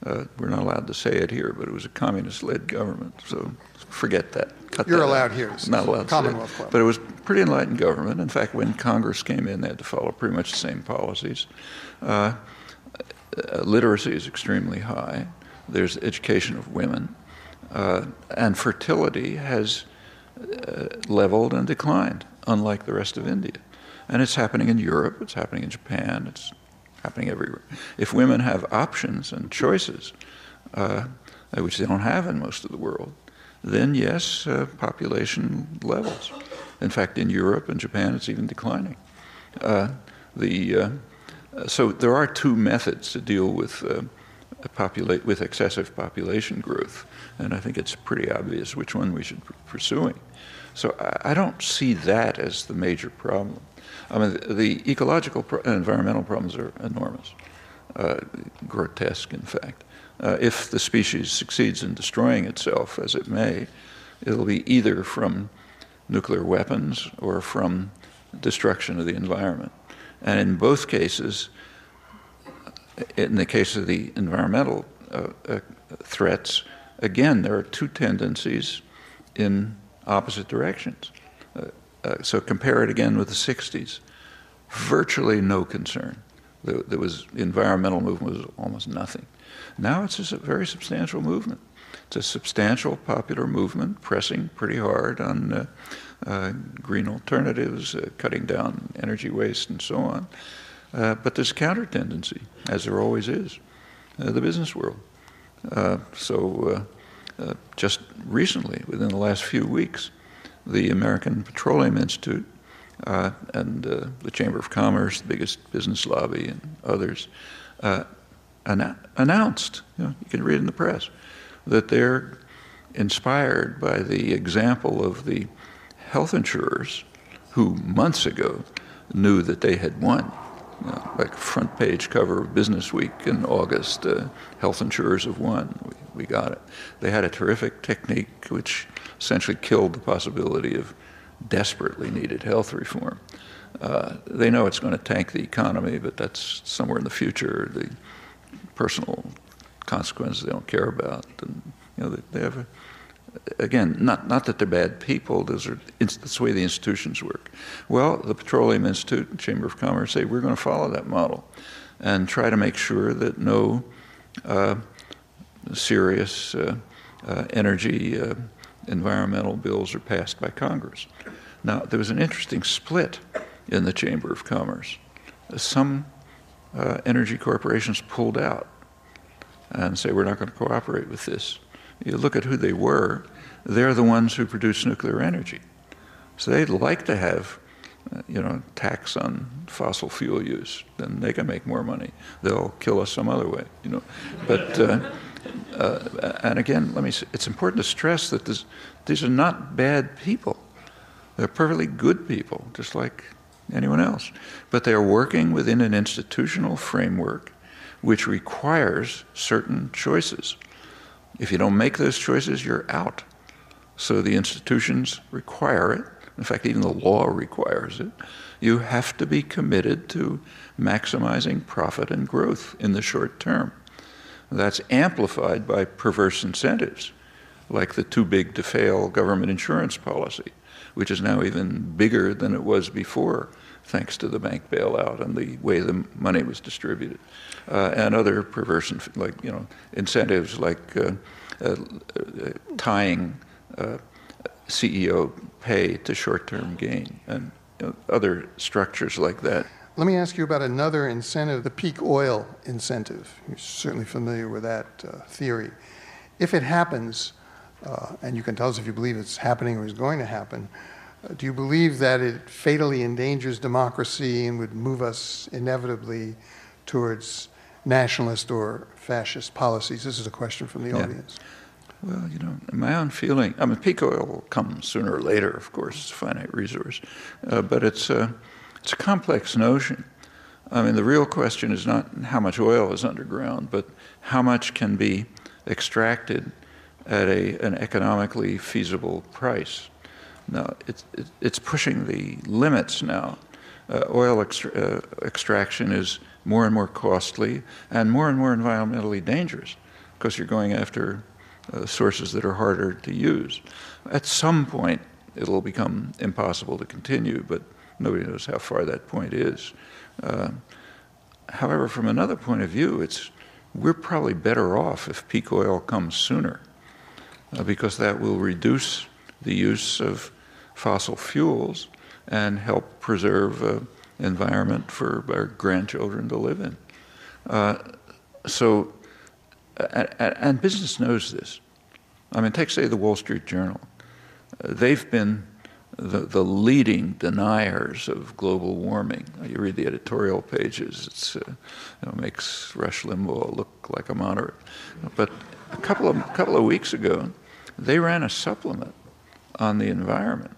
Uh, we're not allowed to say it here, but it was a communist-led government, so forget that. Cut You're that allowed out. here. Not allowed Commonwealth Club. But it was pretty enlightened government. In fact, when Congress came in, they had to follow pretty much the same policies. Uh, uh, literacy is extremely high. There's education of women. Uh, and fertility has uh, leveled and declined, unlike the rest of India. And it's happening in Europe, it's happening in Japan, it's happening everywhere. If women have options and choices, uh, which they don't have in most of the world, then yes, uh, population levels. In fact, in Europe and Japan, it's even declining. Uh, the, uh, so there are two methods to deal with, uh, with excessive population growth, and I think it's pretty obvious which one we should be pursuing. So I, I don't see that as the major problem. I mean, the, the ecological and environmental problems are enormous, uh, grotesque, in fact. Uh, if the species succeeds in destroying itself, as it may, it'll be either from nuclear weapons or from destruction of the environment. And in both cases, in the case of the environmental uh, uh, threats, again, there are two tendencies in opposite directions. Uh, uh so compare it again with the 60s. Virtually no concern. There, there was the environmental movement was almost nothing. Now it's a very substantial movement. It's a substantial popular movement pressing pretty hard on uh, uh, green alternatives, uh, cutting down energy waste, and so on. Uh, but there's counter tendency, as there always is, uh, the business world. Uh, so just recently, within the last few weeks, the American Petroleum Institute and the Chamber of Commerce, the biggest business lobby, and others, announced, you, know, you can read in the press, that they're inspired by the example of the health insurers who months ago knew that they had won. You know, like front page cover of Business Week in August, uh, health insurers have won. We, we got it. They had a terrific technique which essentially killed the possibility of desperately needed health reform. Uh, they know it's going to tank the economy, but that's somewhere in the future. The personal consequences they don't care about. And, you know, they, have a, again, not, not that they're bad people, those are, that's the way the institutions work. Well, the Petroleum Institute and Chamber of Commerce say we're going to follow that model and try to make sure that no uh, serious uh, uh, energy uh, environmental bills are passed by Congress. Now, there was an interesting split in the Chamber of Commerce. Some uh, energy corporations pulled out and say, we're not going to cooperate with this. You look at who they were, they're the ones who produce nuclear energy. So they'd like to have, uh, you know, tax on fossil fuel use. Then they can make more money. They'll kill us some other way, you know. But uh, uh, and again, let me. Say, it's important to stress that this, these are not bad people. They're perfectly good people, just like anyone else. But they are working within an institutional framework which requires certain choices. If you don't make those choices, you're out. So the institutions require it. In fact, even the law requires it. You have to be committed to maximizing profit and growth in the short term. That's amplified by perverse incentives, like the too big to fail government insurance policy, which is now even bigger than it was before, thanks to the bank bailout and the way the money was distributed, uh, and other perverse, like you know, incentives like uh, uh, tying uh, CEO pay to short-term gain and you know, other structures like that. Let me ask you about another incentive, the peak oil incentive. You're certainly familiar with that uh, theory. If it happens, uh, and you can tell us if you believe it's happening or is going to happen, do you believe that it fatally endangers democracy and would move us inevitably towards nationalist or fascist policies? This is a question from the yeah. audience. Well, you know, my own feeling, I mean, peak oil will come sooner or later, of course, it's a finite resource, uh, but it's, uh, it's a complex notion. I mean, the real question is not how much oil is underground, but how much can be extracted at a, an economically feasible price. Now, it's, it's pushing the limits now. Uh, oil extra, uh, extraction is more and more costly and more and more environmentally dangerous because you're going after uh, sources that are harder to use. At some point, it'll become impossible to continue, but nobody knows how far that point is. Uh, however, from another point of view, it's we're probably better off if peak oil comes sooner, uh, because that will reduce the use of fossil fuels and help preserve an environment for our grandchildren to live in. Uh, so and business knows this. I mean, take, say, the Wall Street Journal. Uh, they've been the, the leading deniers of global warming. You read the editorial pages, it uh, you know, makes Rush Limbaugh look like a moderate. But a couple of, couple of weeks ago, they ran a supplement on the environment,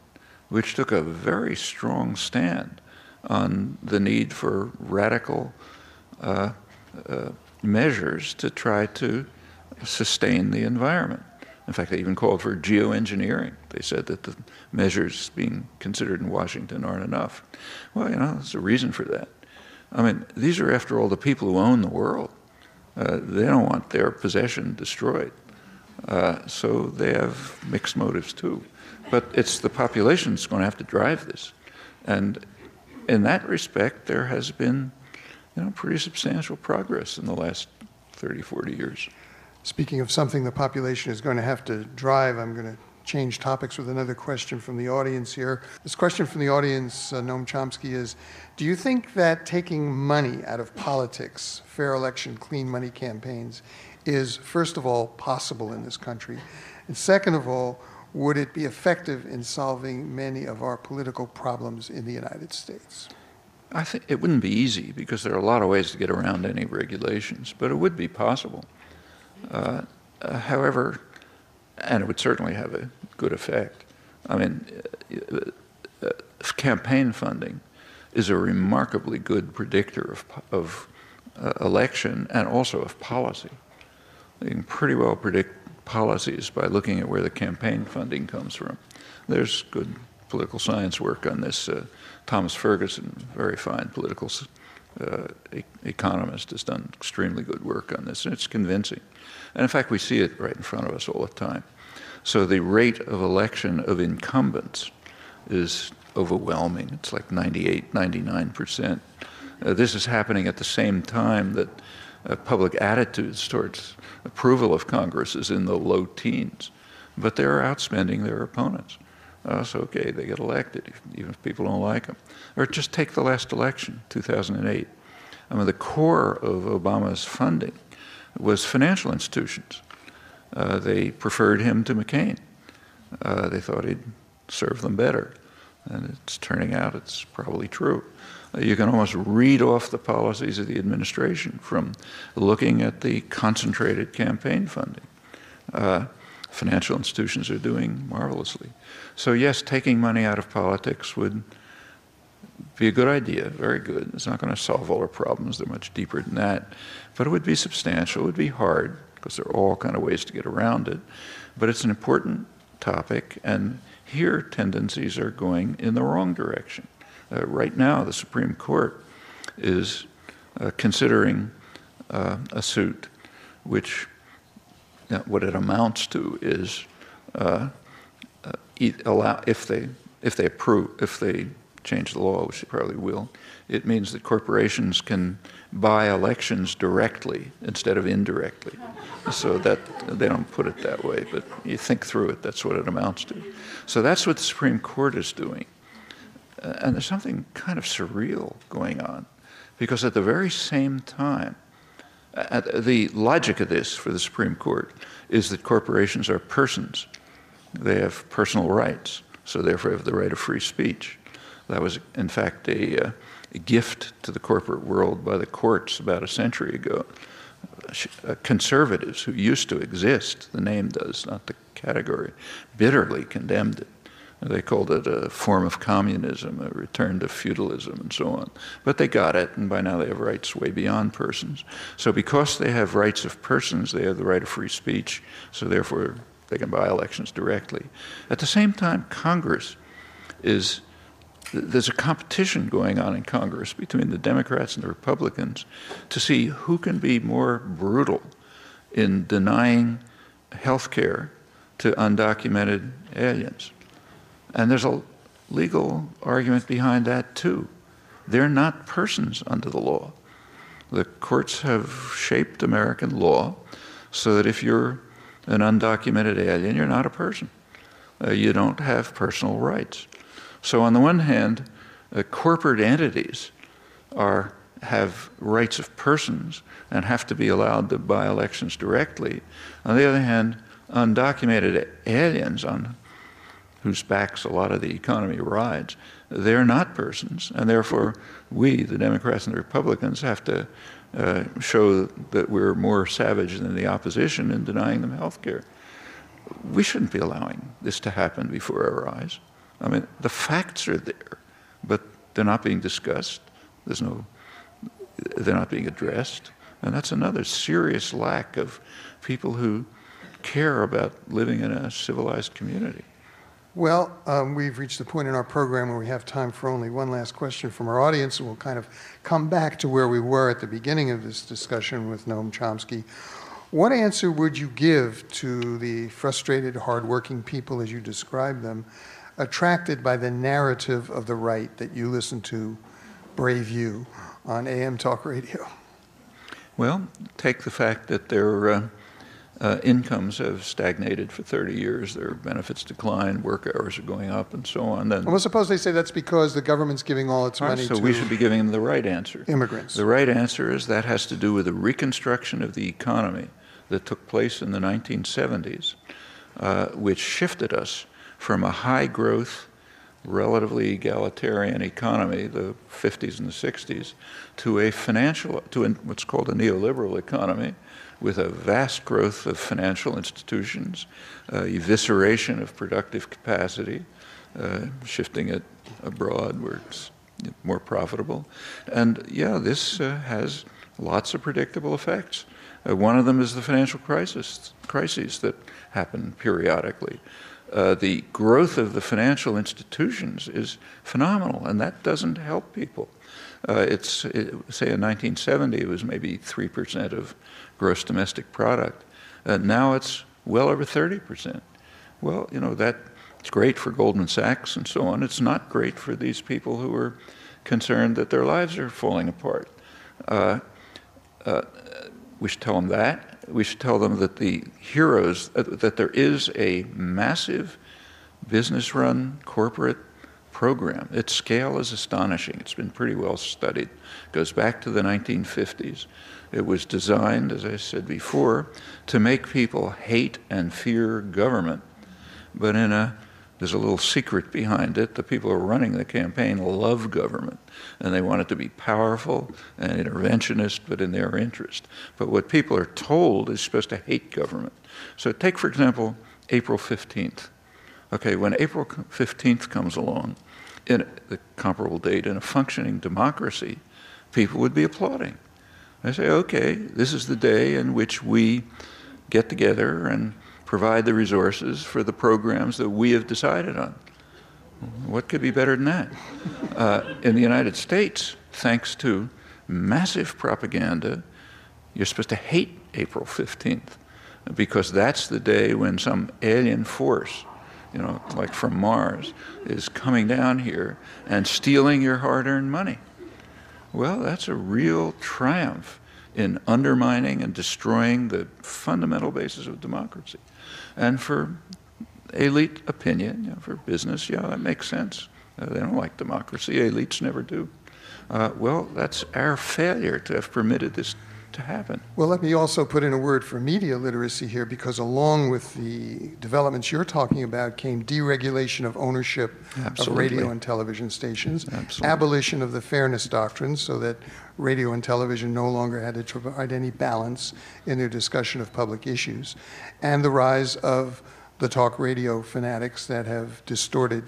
which took a very strong stand on the need for radical uh, uh, measures to try to sustain the environment. In fact, they even called for geoengineering. They said that the measures being considered in Washington aren't enough. Well, you know, there's a reason for that. I mean, these are, after all, the people who own the world. Uh, they don't want their possession destroyed. Uh, so they have mixed motives too. But it's the population that's going to have to drive this. And in that respect, there has been you know, pretty substantial progress in the last 30, 40 years. Speaking of something the population is going to have to drive, I'm going to change topics with another question from the audience here. This question from the audience, uh, Noam Chomsky, is Do you think that taking money out of politics, fair election, clean money campaigns, is, first of all, possible in this country? And second of all, would it be effective in solving many of our political problems in the United States? I think it wouldn't be easy because there are a lot of ways to get around any regulations, but it would be possible. Uh, uh, however, and it would certainly have a good effect. I mean, uh, uh campaign funding is a remarkably good predictor of, of uh, election and also of policy. You can pretty well predict policies by looking at where the campaign funding comes from. There's good political science work on this. Uh, Thomas Ferguson, very fine political uh, e- economist, has done extremely good work on this, and it's convincing. And in fact, we see it right in front of us all the time. So the rate of election of incumbents is overwhelming. It's like 98, 99%. Uh, this is happening at the same time that uh, public attitudes towards approval of Congress is in the low teens. But they're outspending their opponents. Uh, so, okay, they get elected, even if people don't like them. Or just take the last election, 2008. I mean, the core of Obama's funding was financial institutions. Uh, they preferred him to McCain. Uh, they thought he'd serve them better. and it's turning out it's probably true. You can almost read off the policies of the administration from looking at the concentrated campaign funding. Uh, financial institutions are doing marvelously. So, yes, taking money out of politics would be a good idea, very good. It's not going to solve all our problems, they're much deeper than that. But it would be substantial, it would be hard, because there are all kind of ways to get around it. But it's an important topic, and here tendencies are going in the wrong direction. Uh, right now, the Supreme Court is uh, considering uh, a suit which what it amounts to is uh, uh, allow if they if they approve if they change the law, which they probably will, it means that corporations can buy elections directly instead of indirectly. So that they don't put it that way, but you think through it, that's what it amounts to. So that's what the Supreme Court is doing. Uh, and there's something kind of surreal going on, because at the very same time, the logic of this for the Supreme Court is that corporations are persons. They have personal rights, so therefore they have the right of free speech. That was, in fact, a, uh, a gift to the corporate world by the courts about a century ago. Uh, conservatives who used to exist, the name does, not the category, bitterly condemned it. They called it a form of communism, a return to feudalism, and so on. But they got it, and by now they have rights way beyond persons. So, because they have rights of persons, they have the right of free speech, so therefore they can buy elections directly. At the same time, Congress is there's a competition going on in Congress between the Democrats and the Republicans to see who can be more brutal in denying health care to undocumented aliens. And there's a legal argument behind that too. They're not persons under the law. The courts have shaped American law so that if you're an undocumented alien, you're not a person. Uh, you don't have personal rights. So, on the one hand, uh, corporate entities are, have rights of persons and have to be allowed to buy elections directly. On the other hand, undocumented aliens on whose backs a lot of the economy rides, they're not persons, and therefore we, the Democrats and the Republicans, have to uh, show that we're more savage than the opposition in denying them health care. We shouldn't be allowing this to happen before our eyes. I mean, the facts are there, but they're not being discussed. There's no, they're not being addressed. And that's another serious lack of people who care about living in a civilized community. Well, um, we've reached the point in our program where we have time for only one last question from our audience, and we'll kind of come back to where we were at the beginning of this discussion with Noam Chomsky. What answer would you give to the frustrated, hardworking people, as you describe them, attracted by the narrative of the right that you listen to, Brave You, on AM Talk Radio? Well, take the fact that they're. Uh, uh, incomes have stagnated for 30 years. Their benefits decline, work hours are going up, and so on. Then, well, suppose they say that's because the government's giving all its money so to we should be giving them the right answer. Immigrants. The right answer is that has to do with the reconstruction of the economy that took place in the 1970s, uh, which shifted us from a high growth, relatively egalitarian economy, the 50s and the 60s, to a financial, to what's called a neoliberal economy with a vast growth of financial institutions, uh, evisceration of productive capacity, uh, shifting it abroad where it's more profitable. And yeah, this uh, has lots of predictable effects. Uh, one of them is the financial crisis, crises that happen periodically. Uh, the growth of the financial institutions is phenomenal, and that doesn't help people. Uh, it's it, say in 1970 it was maybe three percent of gross domestic product. Uh, now it's well over 30%. Well, you know, that's great for Goldman Sachs and so on. It's not great for these people who are concerned that their lives are falling apart. Uh, uh, we should tell them that. We should tell them that the heroes, uh, that there is a massive business run corporate program. Its scale is astonishing. It's been pretty well studied. It goes back to the 1950s. It was designed, as I said before, to make people hate and fear government, but in a There's a little secret behind it. The people who are running the campaign love government, and they want it to be powerful and interventionist, but in their interest. But what people are told is supposed to hate government. So take, for example, April 15th. Okay, when April 15th comes along, in the comparable date in a functioning democracy, people would be applauding. I say, okay, this is the day in which we get together and provide the resources for the programs that we have decided on. What could be better than that? Uh, in the United States, thanks to massive propaganda, you're supposed to hate April 15th because that's the day when some alien force, you know, like from Mars, is coming down here and stealing your hard earned money. Well, that's a real triumph in undermining and destroying the fundamental basis of democracy. And for elite opinion, you know, for business, yeah, that makes sense. Uh, they don't like democracy, elites never do. Uh, well, that's our failure to have permitted this to happen. Well, let me also put in a word for media literacy here because along with the developments you're talking about came deregulation of ownership Absolutely. of radio and television stations, Absolutely. abolition of the fairness doctrine so that radio and television no longer had to provide any balance in their discussion of public issues, and the rise of the talk radio fanatics that have distorted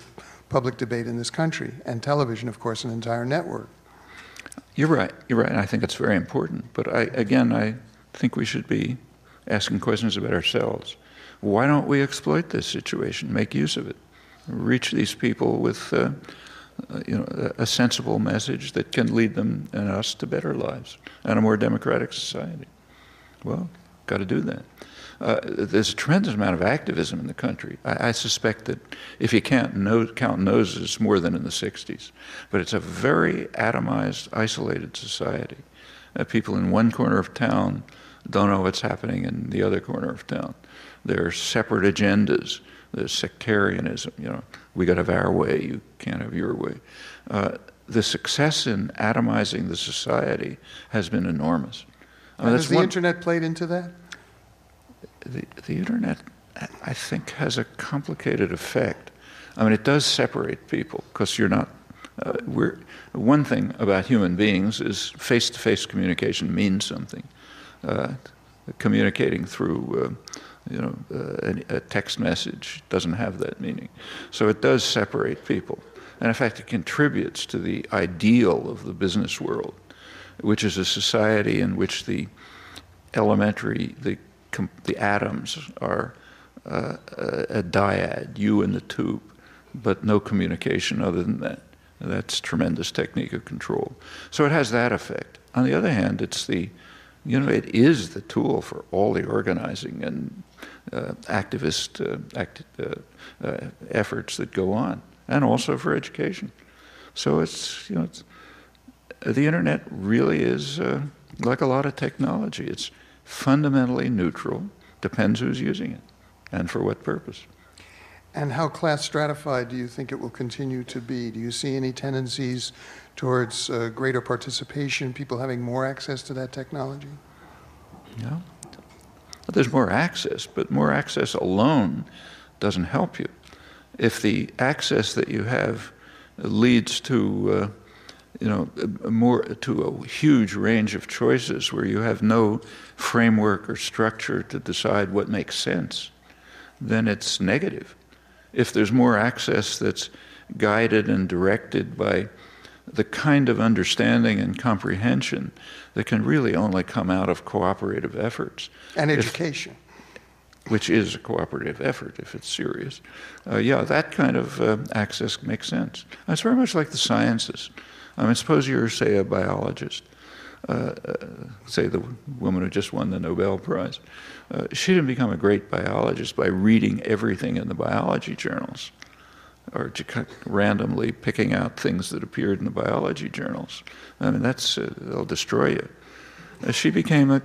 public debate in this country, and television, of course, an entire network. You're right. You're right. And I think it's very important. But I, again, I think we should be asking questions about ourselves. Why don't we exploit this situation, make use of it, reach these people with, uh, uh you know, a sensible message that can lead them and us to better lives and a more democratic society? Well, got to do that. Uh, there's a tremendous amount of activism in the country. I, I suspect that if you can't count noses, it's more than in the 60s. But it's a very atomized, isolated society. Uh, people in one corner of town don't know what's happening in the other corner of town. There are separate agendas. There's sectarianism. You know, we got to have our way. You can't have your way. Uh, the success in atomizing the society has been enormous. Mean, has the one, internet played into that? The, internet, I think, has a complicated effect. I mean, it does separate people because you're not. Uh, we're one thing about human beings is face-to-face communication means something. Uh, communicating through, uh, you know, uh, a, a text message doesn't have that meaning. So it does separate people, and in fact, it contributes to the ideal of the business world, which is a society in which the elementary, the the atoms are uh, a dyad, you and the tube, but no communication other than that. That's tremendous technique of control. So it has that effect. On the other hand, it's the, you know, it is the tool for all the organizing and uh, activist uh, act, uh, uh, efforts that go on, and also for education. So it's, you know, it's, the internet really is uh, like a lot of technology. It's fundamentally neutral, depends who's using it and for what purpose. And how class stratified do you think it will continue to be? Do you see any tendencies towards uh, greater participation, people having more access to that technology? Well, there's more access, but more access alone doesn't help you. If the access that you have leads to uh, you know, more to a huge range of choices where you have no framework or structure to decide what makes sense, then it's negative. If there's more access that's guided and directed by the kind of understanding and comprehension that can really only come out of cooperative efforts. And education. If, which is a cooperative effort if it's serious. Uh, yeah, that kind of uh, access makes sense. It's very much like the sciences. I mean, suppose you're, say, a biologist. Uh, uh, say the woman who just won the Nobel Prize. Uh, she didn't become a great biologist by reading everything in the biology journals or randomly picking out things that appeared in the biology journals. I mean, that's, uh, they'll destroy you. Uh, she became a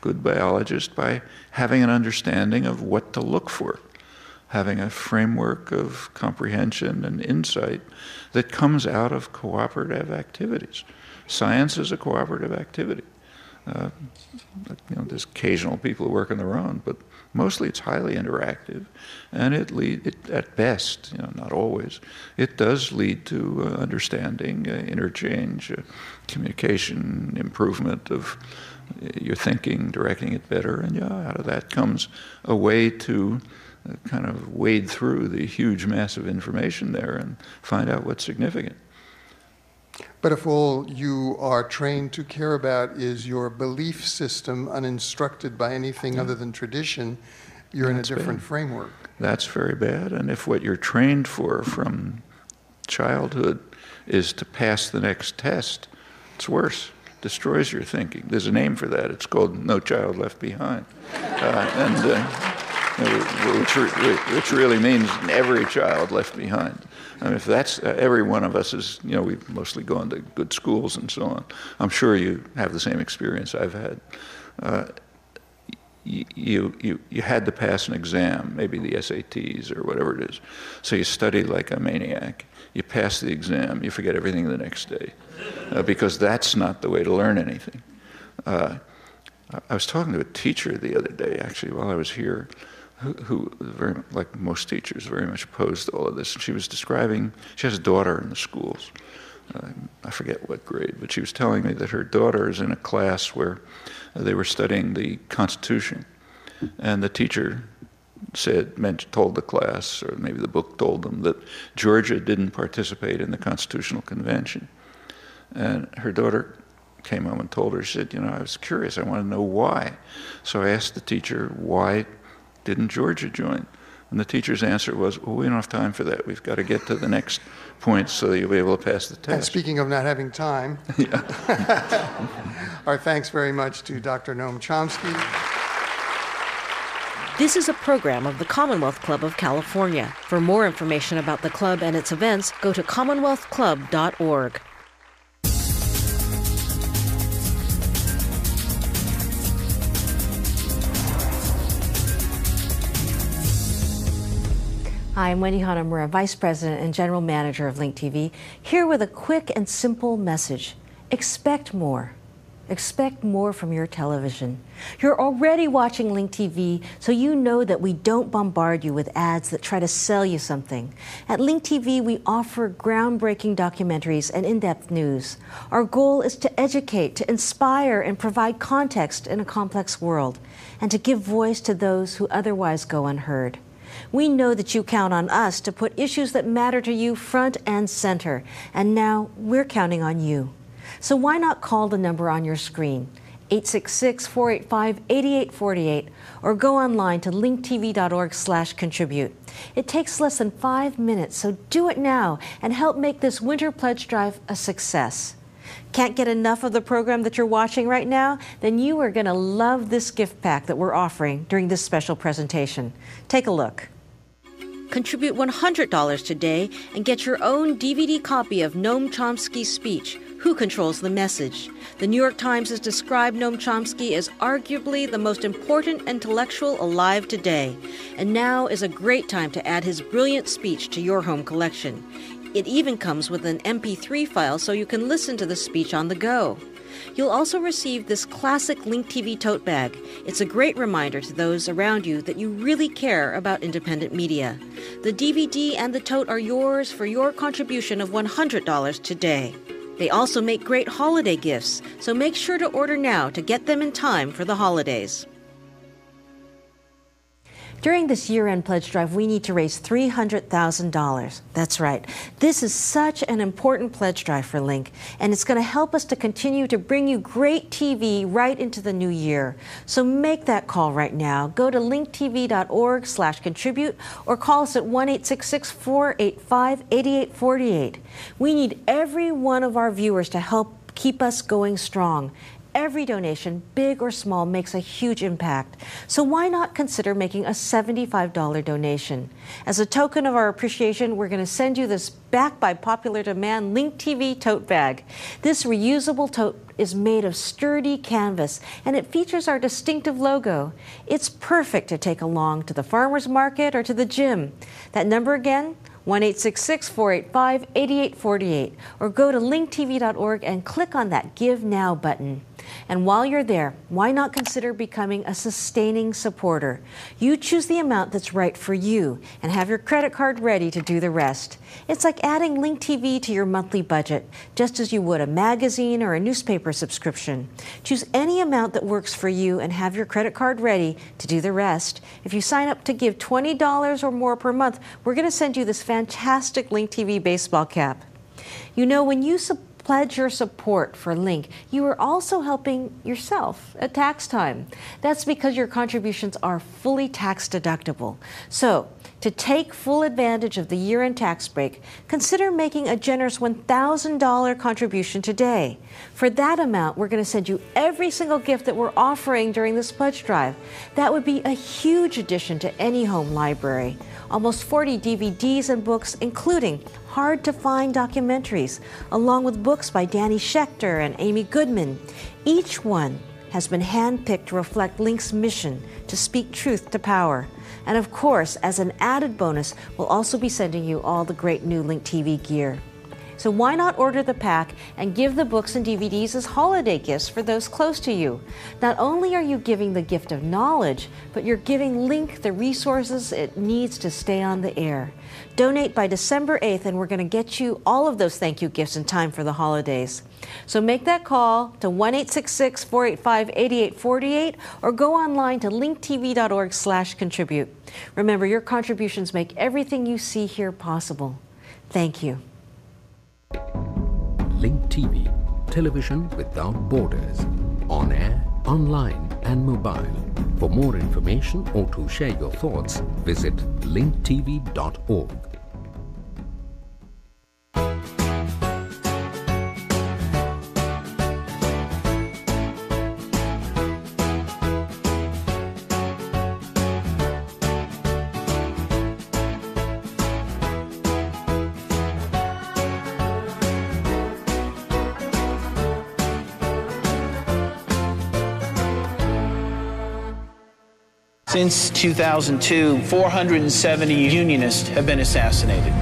good biologist by having an understanding of what to look for having a framework of comprehension and insight that comes out of cooperative activities. Science is a cooperative activity. Uh, you know, there's occasional people who work on their own, but mostly it's highly interactive, and it lead it, at best, you know, not always, it does lead to uh, understanding, uh, interchange, uh, communication, improvement of uh, your thinking, directing it better, and yeah, out of that comes a way to kind of wade through the huge mass of information there and find out what's significant. But if all you are trained to care about is your belief system, uninstructed by anything yeah. other than tradition, you're That's in a different bad. framework. That's very bad. And if what you're trained for from childhood is to pass the next test, it's worse. Destroys your thinking. There's a name for that. It's called No Child Left Behind. Uh, and uh, which, which really means every child left behind. I mean, if that's uh, every one of us is, you know, we've mostly gone to good schools and so on. I'm sure you have the same experience I've had. Uh, you, you, you had to pass an exam, maybe the SATs or whatever it is. So you study like a maniac. You pass the exam, you forget everything the next day. Uh, because that's not the way to learn anything. Uh, I was talking to a teacher the other day, actually, while I was here, who, who very like most teachers, very much opposed to all of this. And she was describing, she has a daughter in the schools. Uh, I forget what grade, but she was telling me that her daughter is in a class where they were studying the Constitution, and the teacher said, meant, told the class, or maybe the book told them, that Georgia didn't participate in the Constitutional Convention. And her daughter came home and told her, she said, you know, I was curious, I want to know why. So I asked the teacher, why didn't Georgia join? And the teacher's answer was, well, we don't have time for that. We've got to get to the next point so that you'll be able to pass the test. And speaking of not having time, our thanks very much to Dr. Noam Chomsky. This is a program of the Commonwealth Club of California. For more information about the club and its events, go to commonwealthclub.org. I'm Wendy Hanamura, Vice President and General Manager of Link TV, here with a quick and simple message. Expect more. Expect more from your television. You're already watching Link TV, so you know that we don't bombard you with ads that try to sell you something. At Link TV, we offer groundbreaking documentaries and in depth news. Our goal is to educate, to inspire, and provide context in a complex world, and to give voice to those who otherwise go unheard. We know that you count on us to put issues that matter to you front and center, and now we're counting on you. So why not call the number on your screen, 866 485 8848, or go online to linktv.org/slash contribute. It takes less than five minutes, so do it now and help make this winter pledge drive a success. Can't get enough of the program that you're watching right now? Then you are going to love this gift pack that we're offering during this special presentation. Take a look. Contribute $100 today and get your own DVD copy of Noam Chomsky's speech, Who Controls the Message? The New York Times has described Noam Chomsky as arguably the most important intellectual alive today, and now is a great time to add his brilliant speech to your home collection. It even comes with an MP3 file so you can listen to the speech on the go. You'll also receive this classic Link TV tote bag. It's a great reminder to those around you that you really care about independent media. The DVD and the tote are yours for your contribution of $100 today. They also make great holiday gifts, so make sure to order now to get them in time for the holidays. During this year end pledge drive, we need to raise $300,000. That's right. This is such an important pledge drive for Link, and it's going to help us to continue to bring you great TV right into the new year. So make that call right now. Go to linktv.org slash contribute or call us at 1 485 8848. We need every one of our viewers to help keep us going strong. Every donation, big or small, makes a huge impact. So why not consider making a $75 donation? As a token of our appreciation, we're going to send you this back by popular demand Link TV tote bag. This reusable tote is made of sturdy canvas and it features our distinctive logo. It's perfect to take along to the farmer's market or to the gym. That number again, 1 485 8848, or go to linktv.org and click on that Give Now button. And while you're there, why not consider becoming a sustaining supporter? You choose the amount that's right for you and have your credit card ready to do the rest. It's like adding Link TV to your monthly budget, just as you would a magazine or a newspaper subscription. Choose any amount that works for you and have your credit card ready to do the rest. If you sign up to give $20 or more per month, we're going to send you this fantastic Link TV baseball cap. You know, when you su- pledge your support for Link, you are also helping yourself at tax time. That's because your contributions are fully tax deductible. So, to take full advantage of the year end tax break, consider making a generous $1,000 contribution today. For that amount, we're going to send you every single gift that we're offering during this pledge drive. That would be a huge addition to any home library. Almost 40 DVDs and books, including hard to find documentaries, along with books by Danny Schechter and Amy Goodman. Each one has been handpicked to reflect Link's mission to speak truth to power. And of course, as an added bonus, we'll also be sending you all the great new Link TV gear. So why not order the pack and give the books and DVDs as holiday gifts for those close to you? Not only are you giving the gift of knowledge, but you're giving Link the resources it needs to stay on the air. Donate by December 8th, and we're going to get you all of those thank you gifts in time for the holidays. So make that call to 1 866 485 8848 or go online to linktv.org slash contribute. Remember, your contributions make everything you see here possible. Thank you. Link TV, television without borders, on air, online, and mobile. For more information or to share your thoughts, visit linktv.org. Since 2002, 470 Unionists have been assassinated.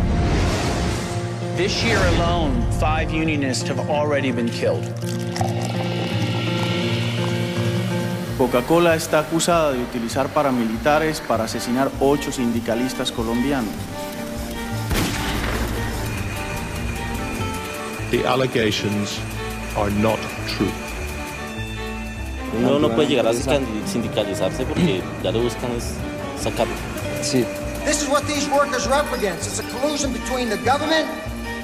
This year alone, five Unionists have already been killed. Coca-Cola está acusada de utilizar paramilitares para asesinar ocho sindicalistas colombianos. The allegations are not true. Uno no puede llegar a sindicalizarse porque ya lo buscan es sacarlo. Sí. This is what these workers are up against. It's a collusion between the government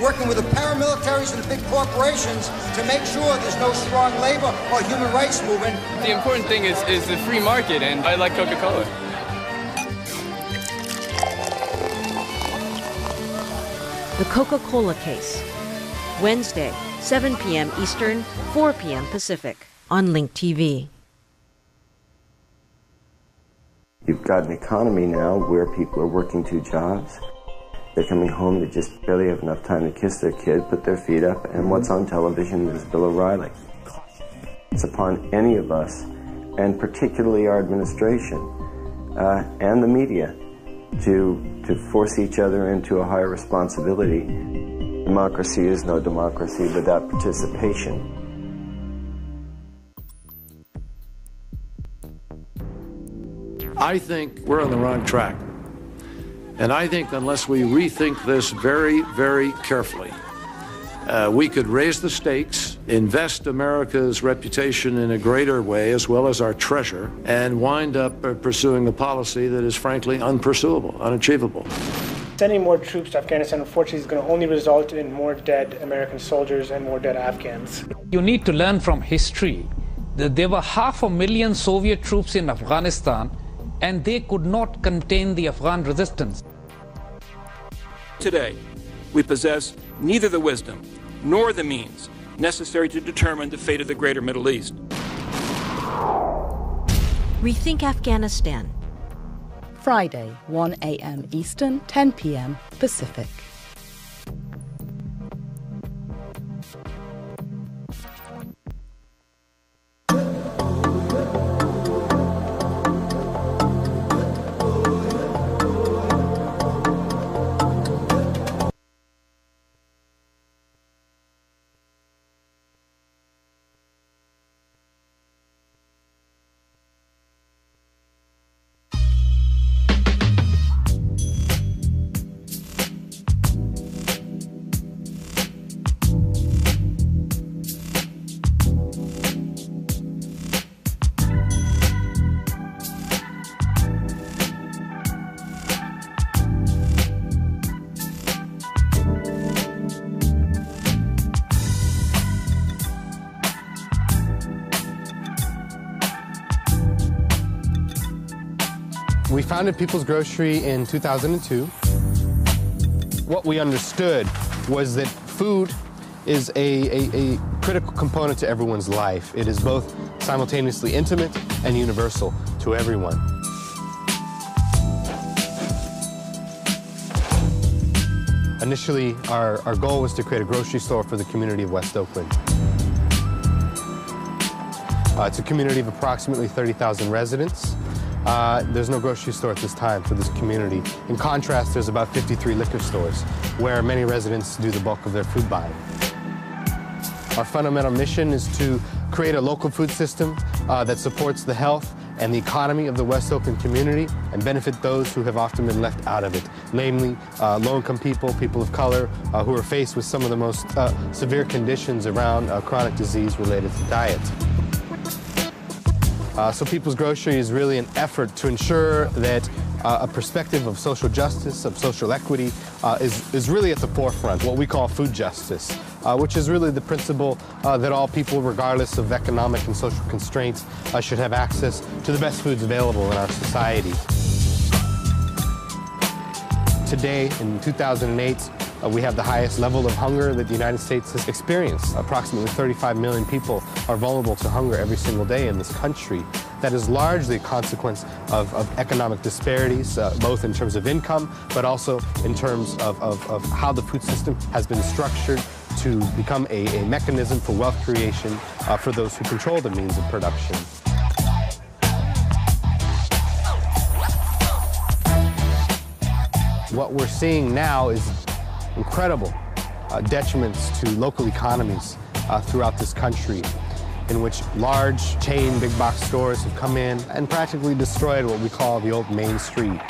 working with the paramilitaries and the big corporations to make sure there's no strong labor or human rights movement. The important thing is, is the free market, and I like Coca-Cola. The Coca Cola Case. Wednesday, 7 p.m. Eastern, 4 p.m. Pacific on Link TV. You've got an economy now where people are working two jobs. They're coming home, they just barely have enough time to kiss their kid, put their feet up, and what's on television is Bill O'Reilly. It's upon any of us, and particularly our administration uh, and the media, to, to force each other into a higher responsibility. Democracy is no democracy without participation. I think we're on the wrong track. And I think unless we rethink this very, very carefully, uh, we could raise the stakes, invest America's reputation in a greater way, as well as our treasure, and wind up uh, pursuing a policy that is frankly unpursuable, unachievable. Sending more troops to Afghanistan, unfortunately, is going to only result in more dead American soldiers and more dead Afghans. You need to learn from history that there were half a million Soviet troops in Afghanistan and they could not contain the Afghan resistance. Today, we possess neither the wisdom nor the means necessary to determine the fate of the greater Middle East. Rethink Afghanistan. Friday, 1 a.m. Eastern, 10 p.m. Pacific. Founded People's Grocery in 2002. What we understood was that food is a, a, a, critical component to everyone's life. It is both simultaneously intimate and universal to everyone. Initially, our, our goal was to create a grocery store for the community of West Oakland. Uh, it's a community of approximately 30,000 residents. Uh, there's no grocery store at this time for this community. In contrast, there's about 53 liquor stores where many residents do the bulk of their food buying. Our fundamental mission is to create a local food system uh, that supports the health and the economy of the West Oakland community and benefit those who have often been left out of it, namely uh, low-income people, people of color, uh, who are faced with some of the most uh, severe conditions around uh, chronic disease related to diet. Uh, so People's Grocery is really an effort to ensure that uh, a perspective of social justice, of social equity, uh, is, is really at the forefront, what we call food justice, uh, which is really the principle uh, that all people, regardless of economic and social constraints, uh, should have access to the best foods available in our society. Today, in 2008, uh, we have the highest level of hunger that the United States has experienced. Approximately 35 million people are vulnerable to hunger every single day in this country. That is largely a consequence of, of economic disparities, uh, both in terms of income, but also in terms of, of, of, how the food system has been structured to become a, a mechanism for wealth creation uh, for those who control the means of production. What we're seeing now is incredible uh, detriments to local economies uh, throughout this country in which large chain big box stores have come in and practically destroyed what we call the old main street.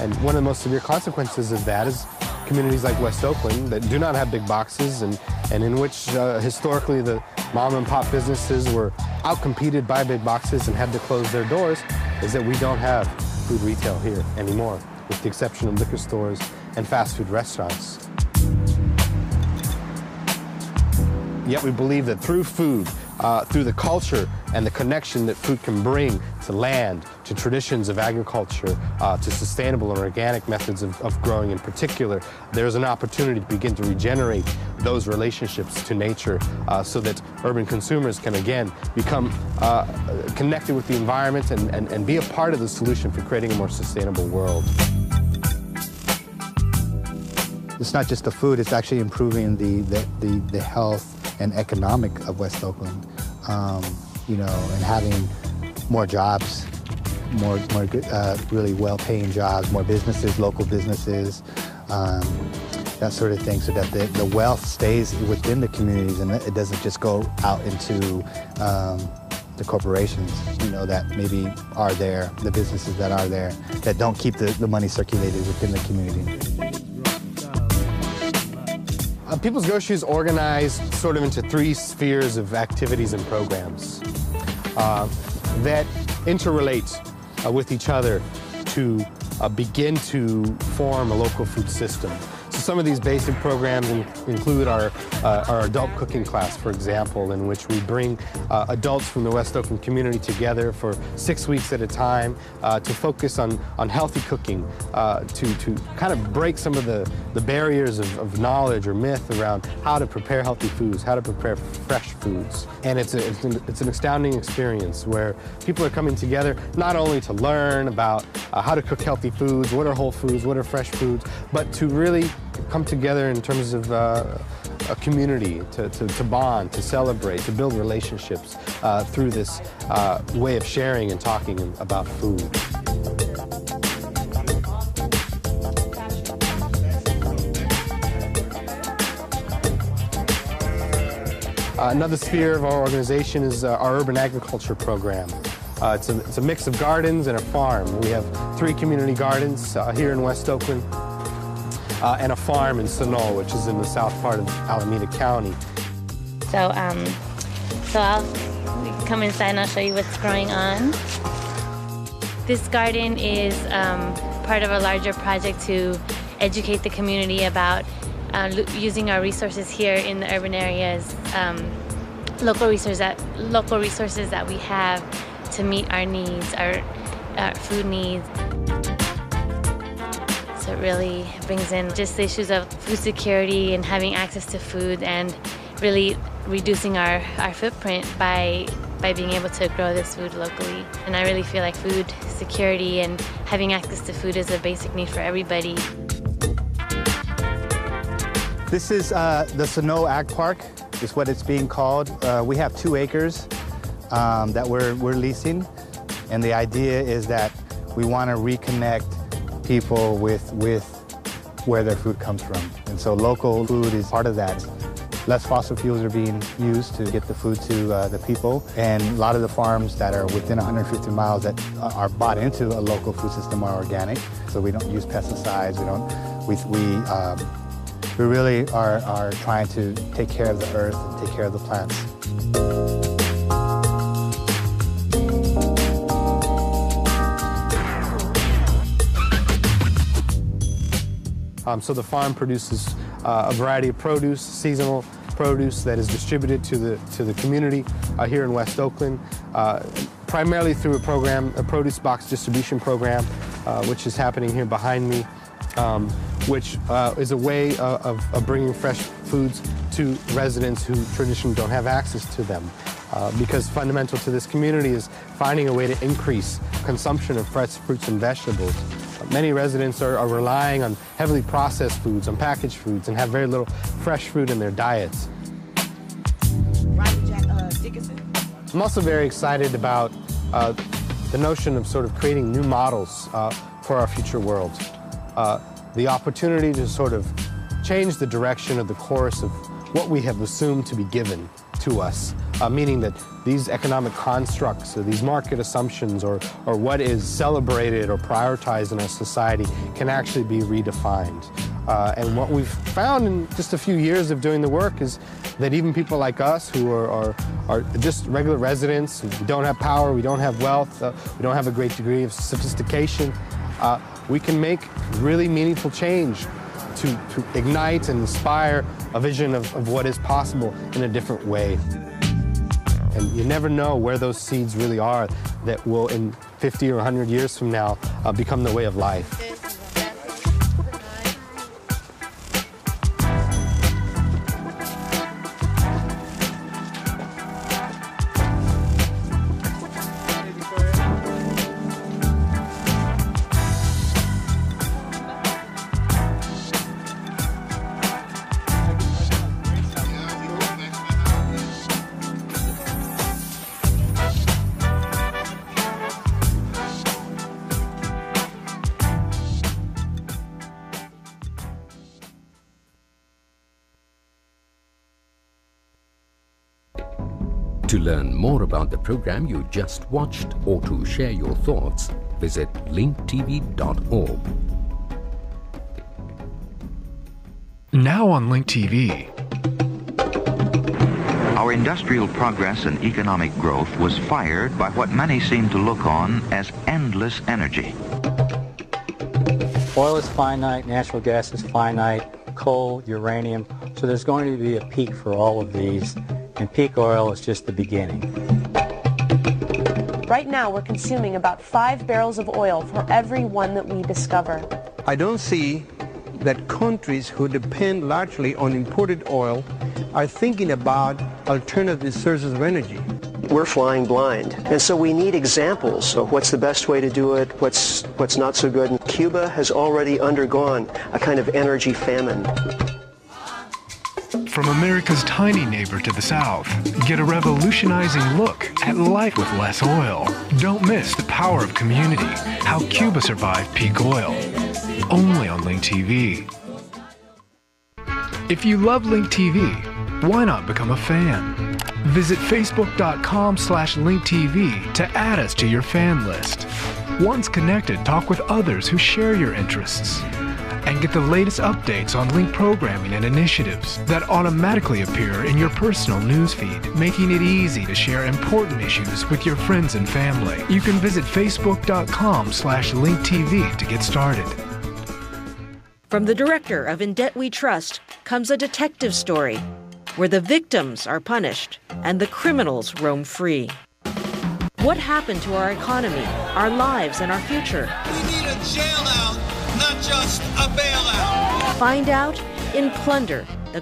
And one of the most severe consequences of that is communities like West Oakland that do not have big boxes and, and in which uh, historically the mom and pop businesses were outcompeted by big boxes and had to close their doors is that we don't have food retail here anymore with the exception of liquor stores and fast food restaurants. Yet we believe that through food, uh, through the culture and the connection that food can bring to land, to traditions of agriculture, uh, to sustainable and organic methods of, of, growing in particular, there's an opportunity to begin to regenerate those relationships to nature uh, so that urban consumers can again become uh, connected with the environment and, and, and be a part of the solution for creating a more sustainable world. It's not just the food, it's actually improving the, the, the, the health and economic of West Oakland, um, you know, and having more jobs, more, more uh, really well-paying jobs, more businesses, local businesses, um, that sort of thing, so that the, the wealth stays within the communities and it doesn't just go out into um, the corporations, you know, that maybe are there, the businesses that are there, that don't keep the, the money circulated within the community. Uh, People's Grocery is organized sort of into three spheres of activities and programs uh, that interrelate uh, with each other to uh, begin to form a local food system some of these basic programs in, include our, uh, our adult cooking class, for example, in which we bring uh, adults from the West Oakland community together for six weeks at a time uh, to focus on, on healthy cooking, uh, to, to kind of break some of the, the barriers of, of knowledge or myth around how to prepare healthy foods, how to prepare fresh foods. And it's, a, it's, an, it's an astounding experience where people are coming together not only to learn about uh, how to cook healthy foods, what are whole foods, what are fresh foods, but to really come together in terms of uh, a community, to, to, to, bond, to celebrate, to build relationships uh, through this uh, way of sharing and talking about food. Uh, another sphere of our organization is uh, our urban agriculture program. Uh, it's, a, it's, a, mix of gardens and a farm. We have three community gardens uh, here in West Oakland, uh, and a farm in Sunol, which is in the south part of Alameda County. So, um, so I'll come inside and I'll show you what's growing on. This garden is um, part of a larger project to educate the community about uh, using our resources here in the urban areas, um, local resources that local resources that we have to meet our needs, our, our food needs. So it really brings in just the issues of food security and having access to food and really reducing our, our footprint by by being able to grow this food locally. And I really feel like food security and having access to food is a basic need for everybody. This is uh, the Sunol Ag Park, is what it's being called. Uh, we have two acres um, that we're, we're leasing, and the idea is that we want to reconnect people with, with where their food comes from. And so local food is part of that. Less fossil fuels are being used to get the food to uh, the people, and a lot of the farms that are within 150 miles that are bought into a local food system are organic. So we don't use pesticides. We don't. We we um, we really are are trying to take care of the earth and take care of the plants. Um, so the farm produces uh, a variety of produce, seasonal produce that is distributed to the to the community uh, here in West Oakland, uh, primarily through a program, a produce box distribution program, uh, which is happening here behind me, um, which uh, is a way of, of, bringing fresh foods to residents who traditionally don't have access to them. Uh, because fundamental to this community is finding a way to increase consumption of fresh fruits and vegetables. Many residents are, are, relying on heavily processed foods, on packaged foods, and have very little fresh fruit in their diets. I'm also very excited about uh, the notion of sort of creating new models uh, for our future world. Uh, the opportunity to sort of change the direction of the course of what we have assumed to be given to us, uh, meaning that these economic constructs or these market assumptions or, or what is celebrated or prioritized in our society can actually be redefined. Uh, and what we've found in just a few years of doing the work is that even people like us who are, are, are just regular residents, we don't have power, we don't have wealth, uh, we don't have a great degree of sophistication, uh, we can make really meaningful change to, to ignite and inspire a vision of, of what is possible in a different way. And you never know where those seeds really are that will, in 50 or 100 years from now, uh, become the way of life. About the program you just watched or to share your thoughts, visit linktv.org. Now on Link TV. Our industrial progress and economic growth was fired by what many seem to look on as endless energy. Oil is finite, natural gas is finite, coal, uranium, so there's going to be a peak for all of these and peak oil is just the beginning. Right now, we're consuming about five barrels of oil for every one that we discover. I don't see that countries who depend largely on imported oil are thinking about alternative sources of energy. We're flying blind. And so we need examples of what's the best way to do it, what's, what's not so good. And Cuba has already undergone a kind of energy famine. From America's tiny neighbor to the south, get a revolutionizing look at life with less oil. Don't miss the power of community, how Cuba survived peak oil. Only on Link TV. If you love Link TV, why not become a fan? Visit facebook.com slash linktv to add us to your fan list. Once connected, talk with others who share your interests and get the latest updates on Link programming and initiatives that automatically appear in your personal newsfeed, making it easy to share important issues with your friends and family. You can visit facebook.com slash linktv to get started. From the director of In Debt We Trust comes a detective story where the victims are punished and the criminals roam free. What happened to our economy, our lives, and our future? We need a jail out, not just a bailout. Find out in Plunder, the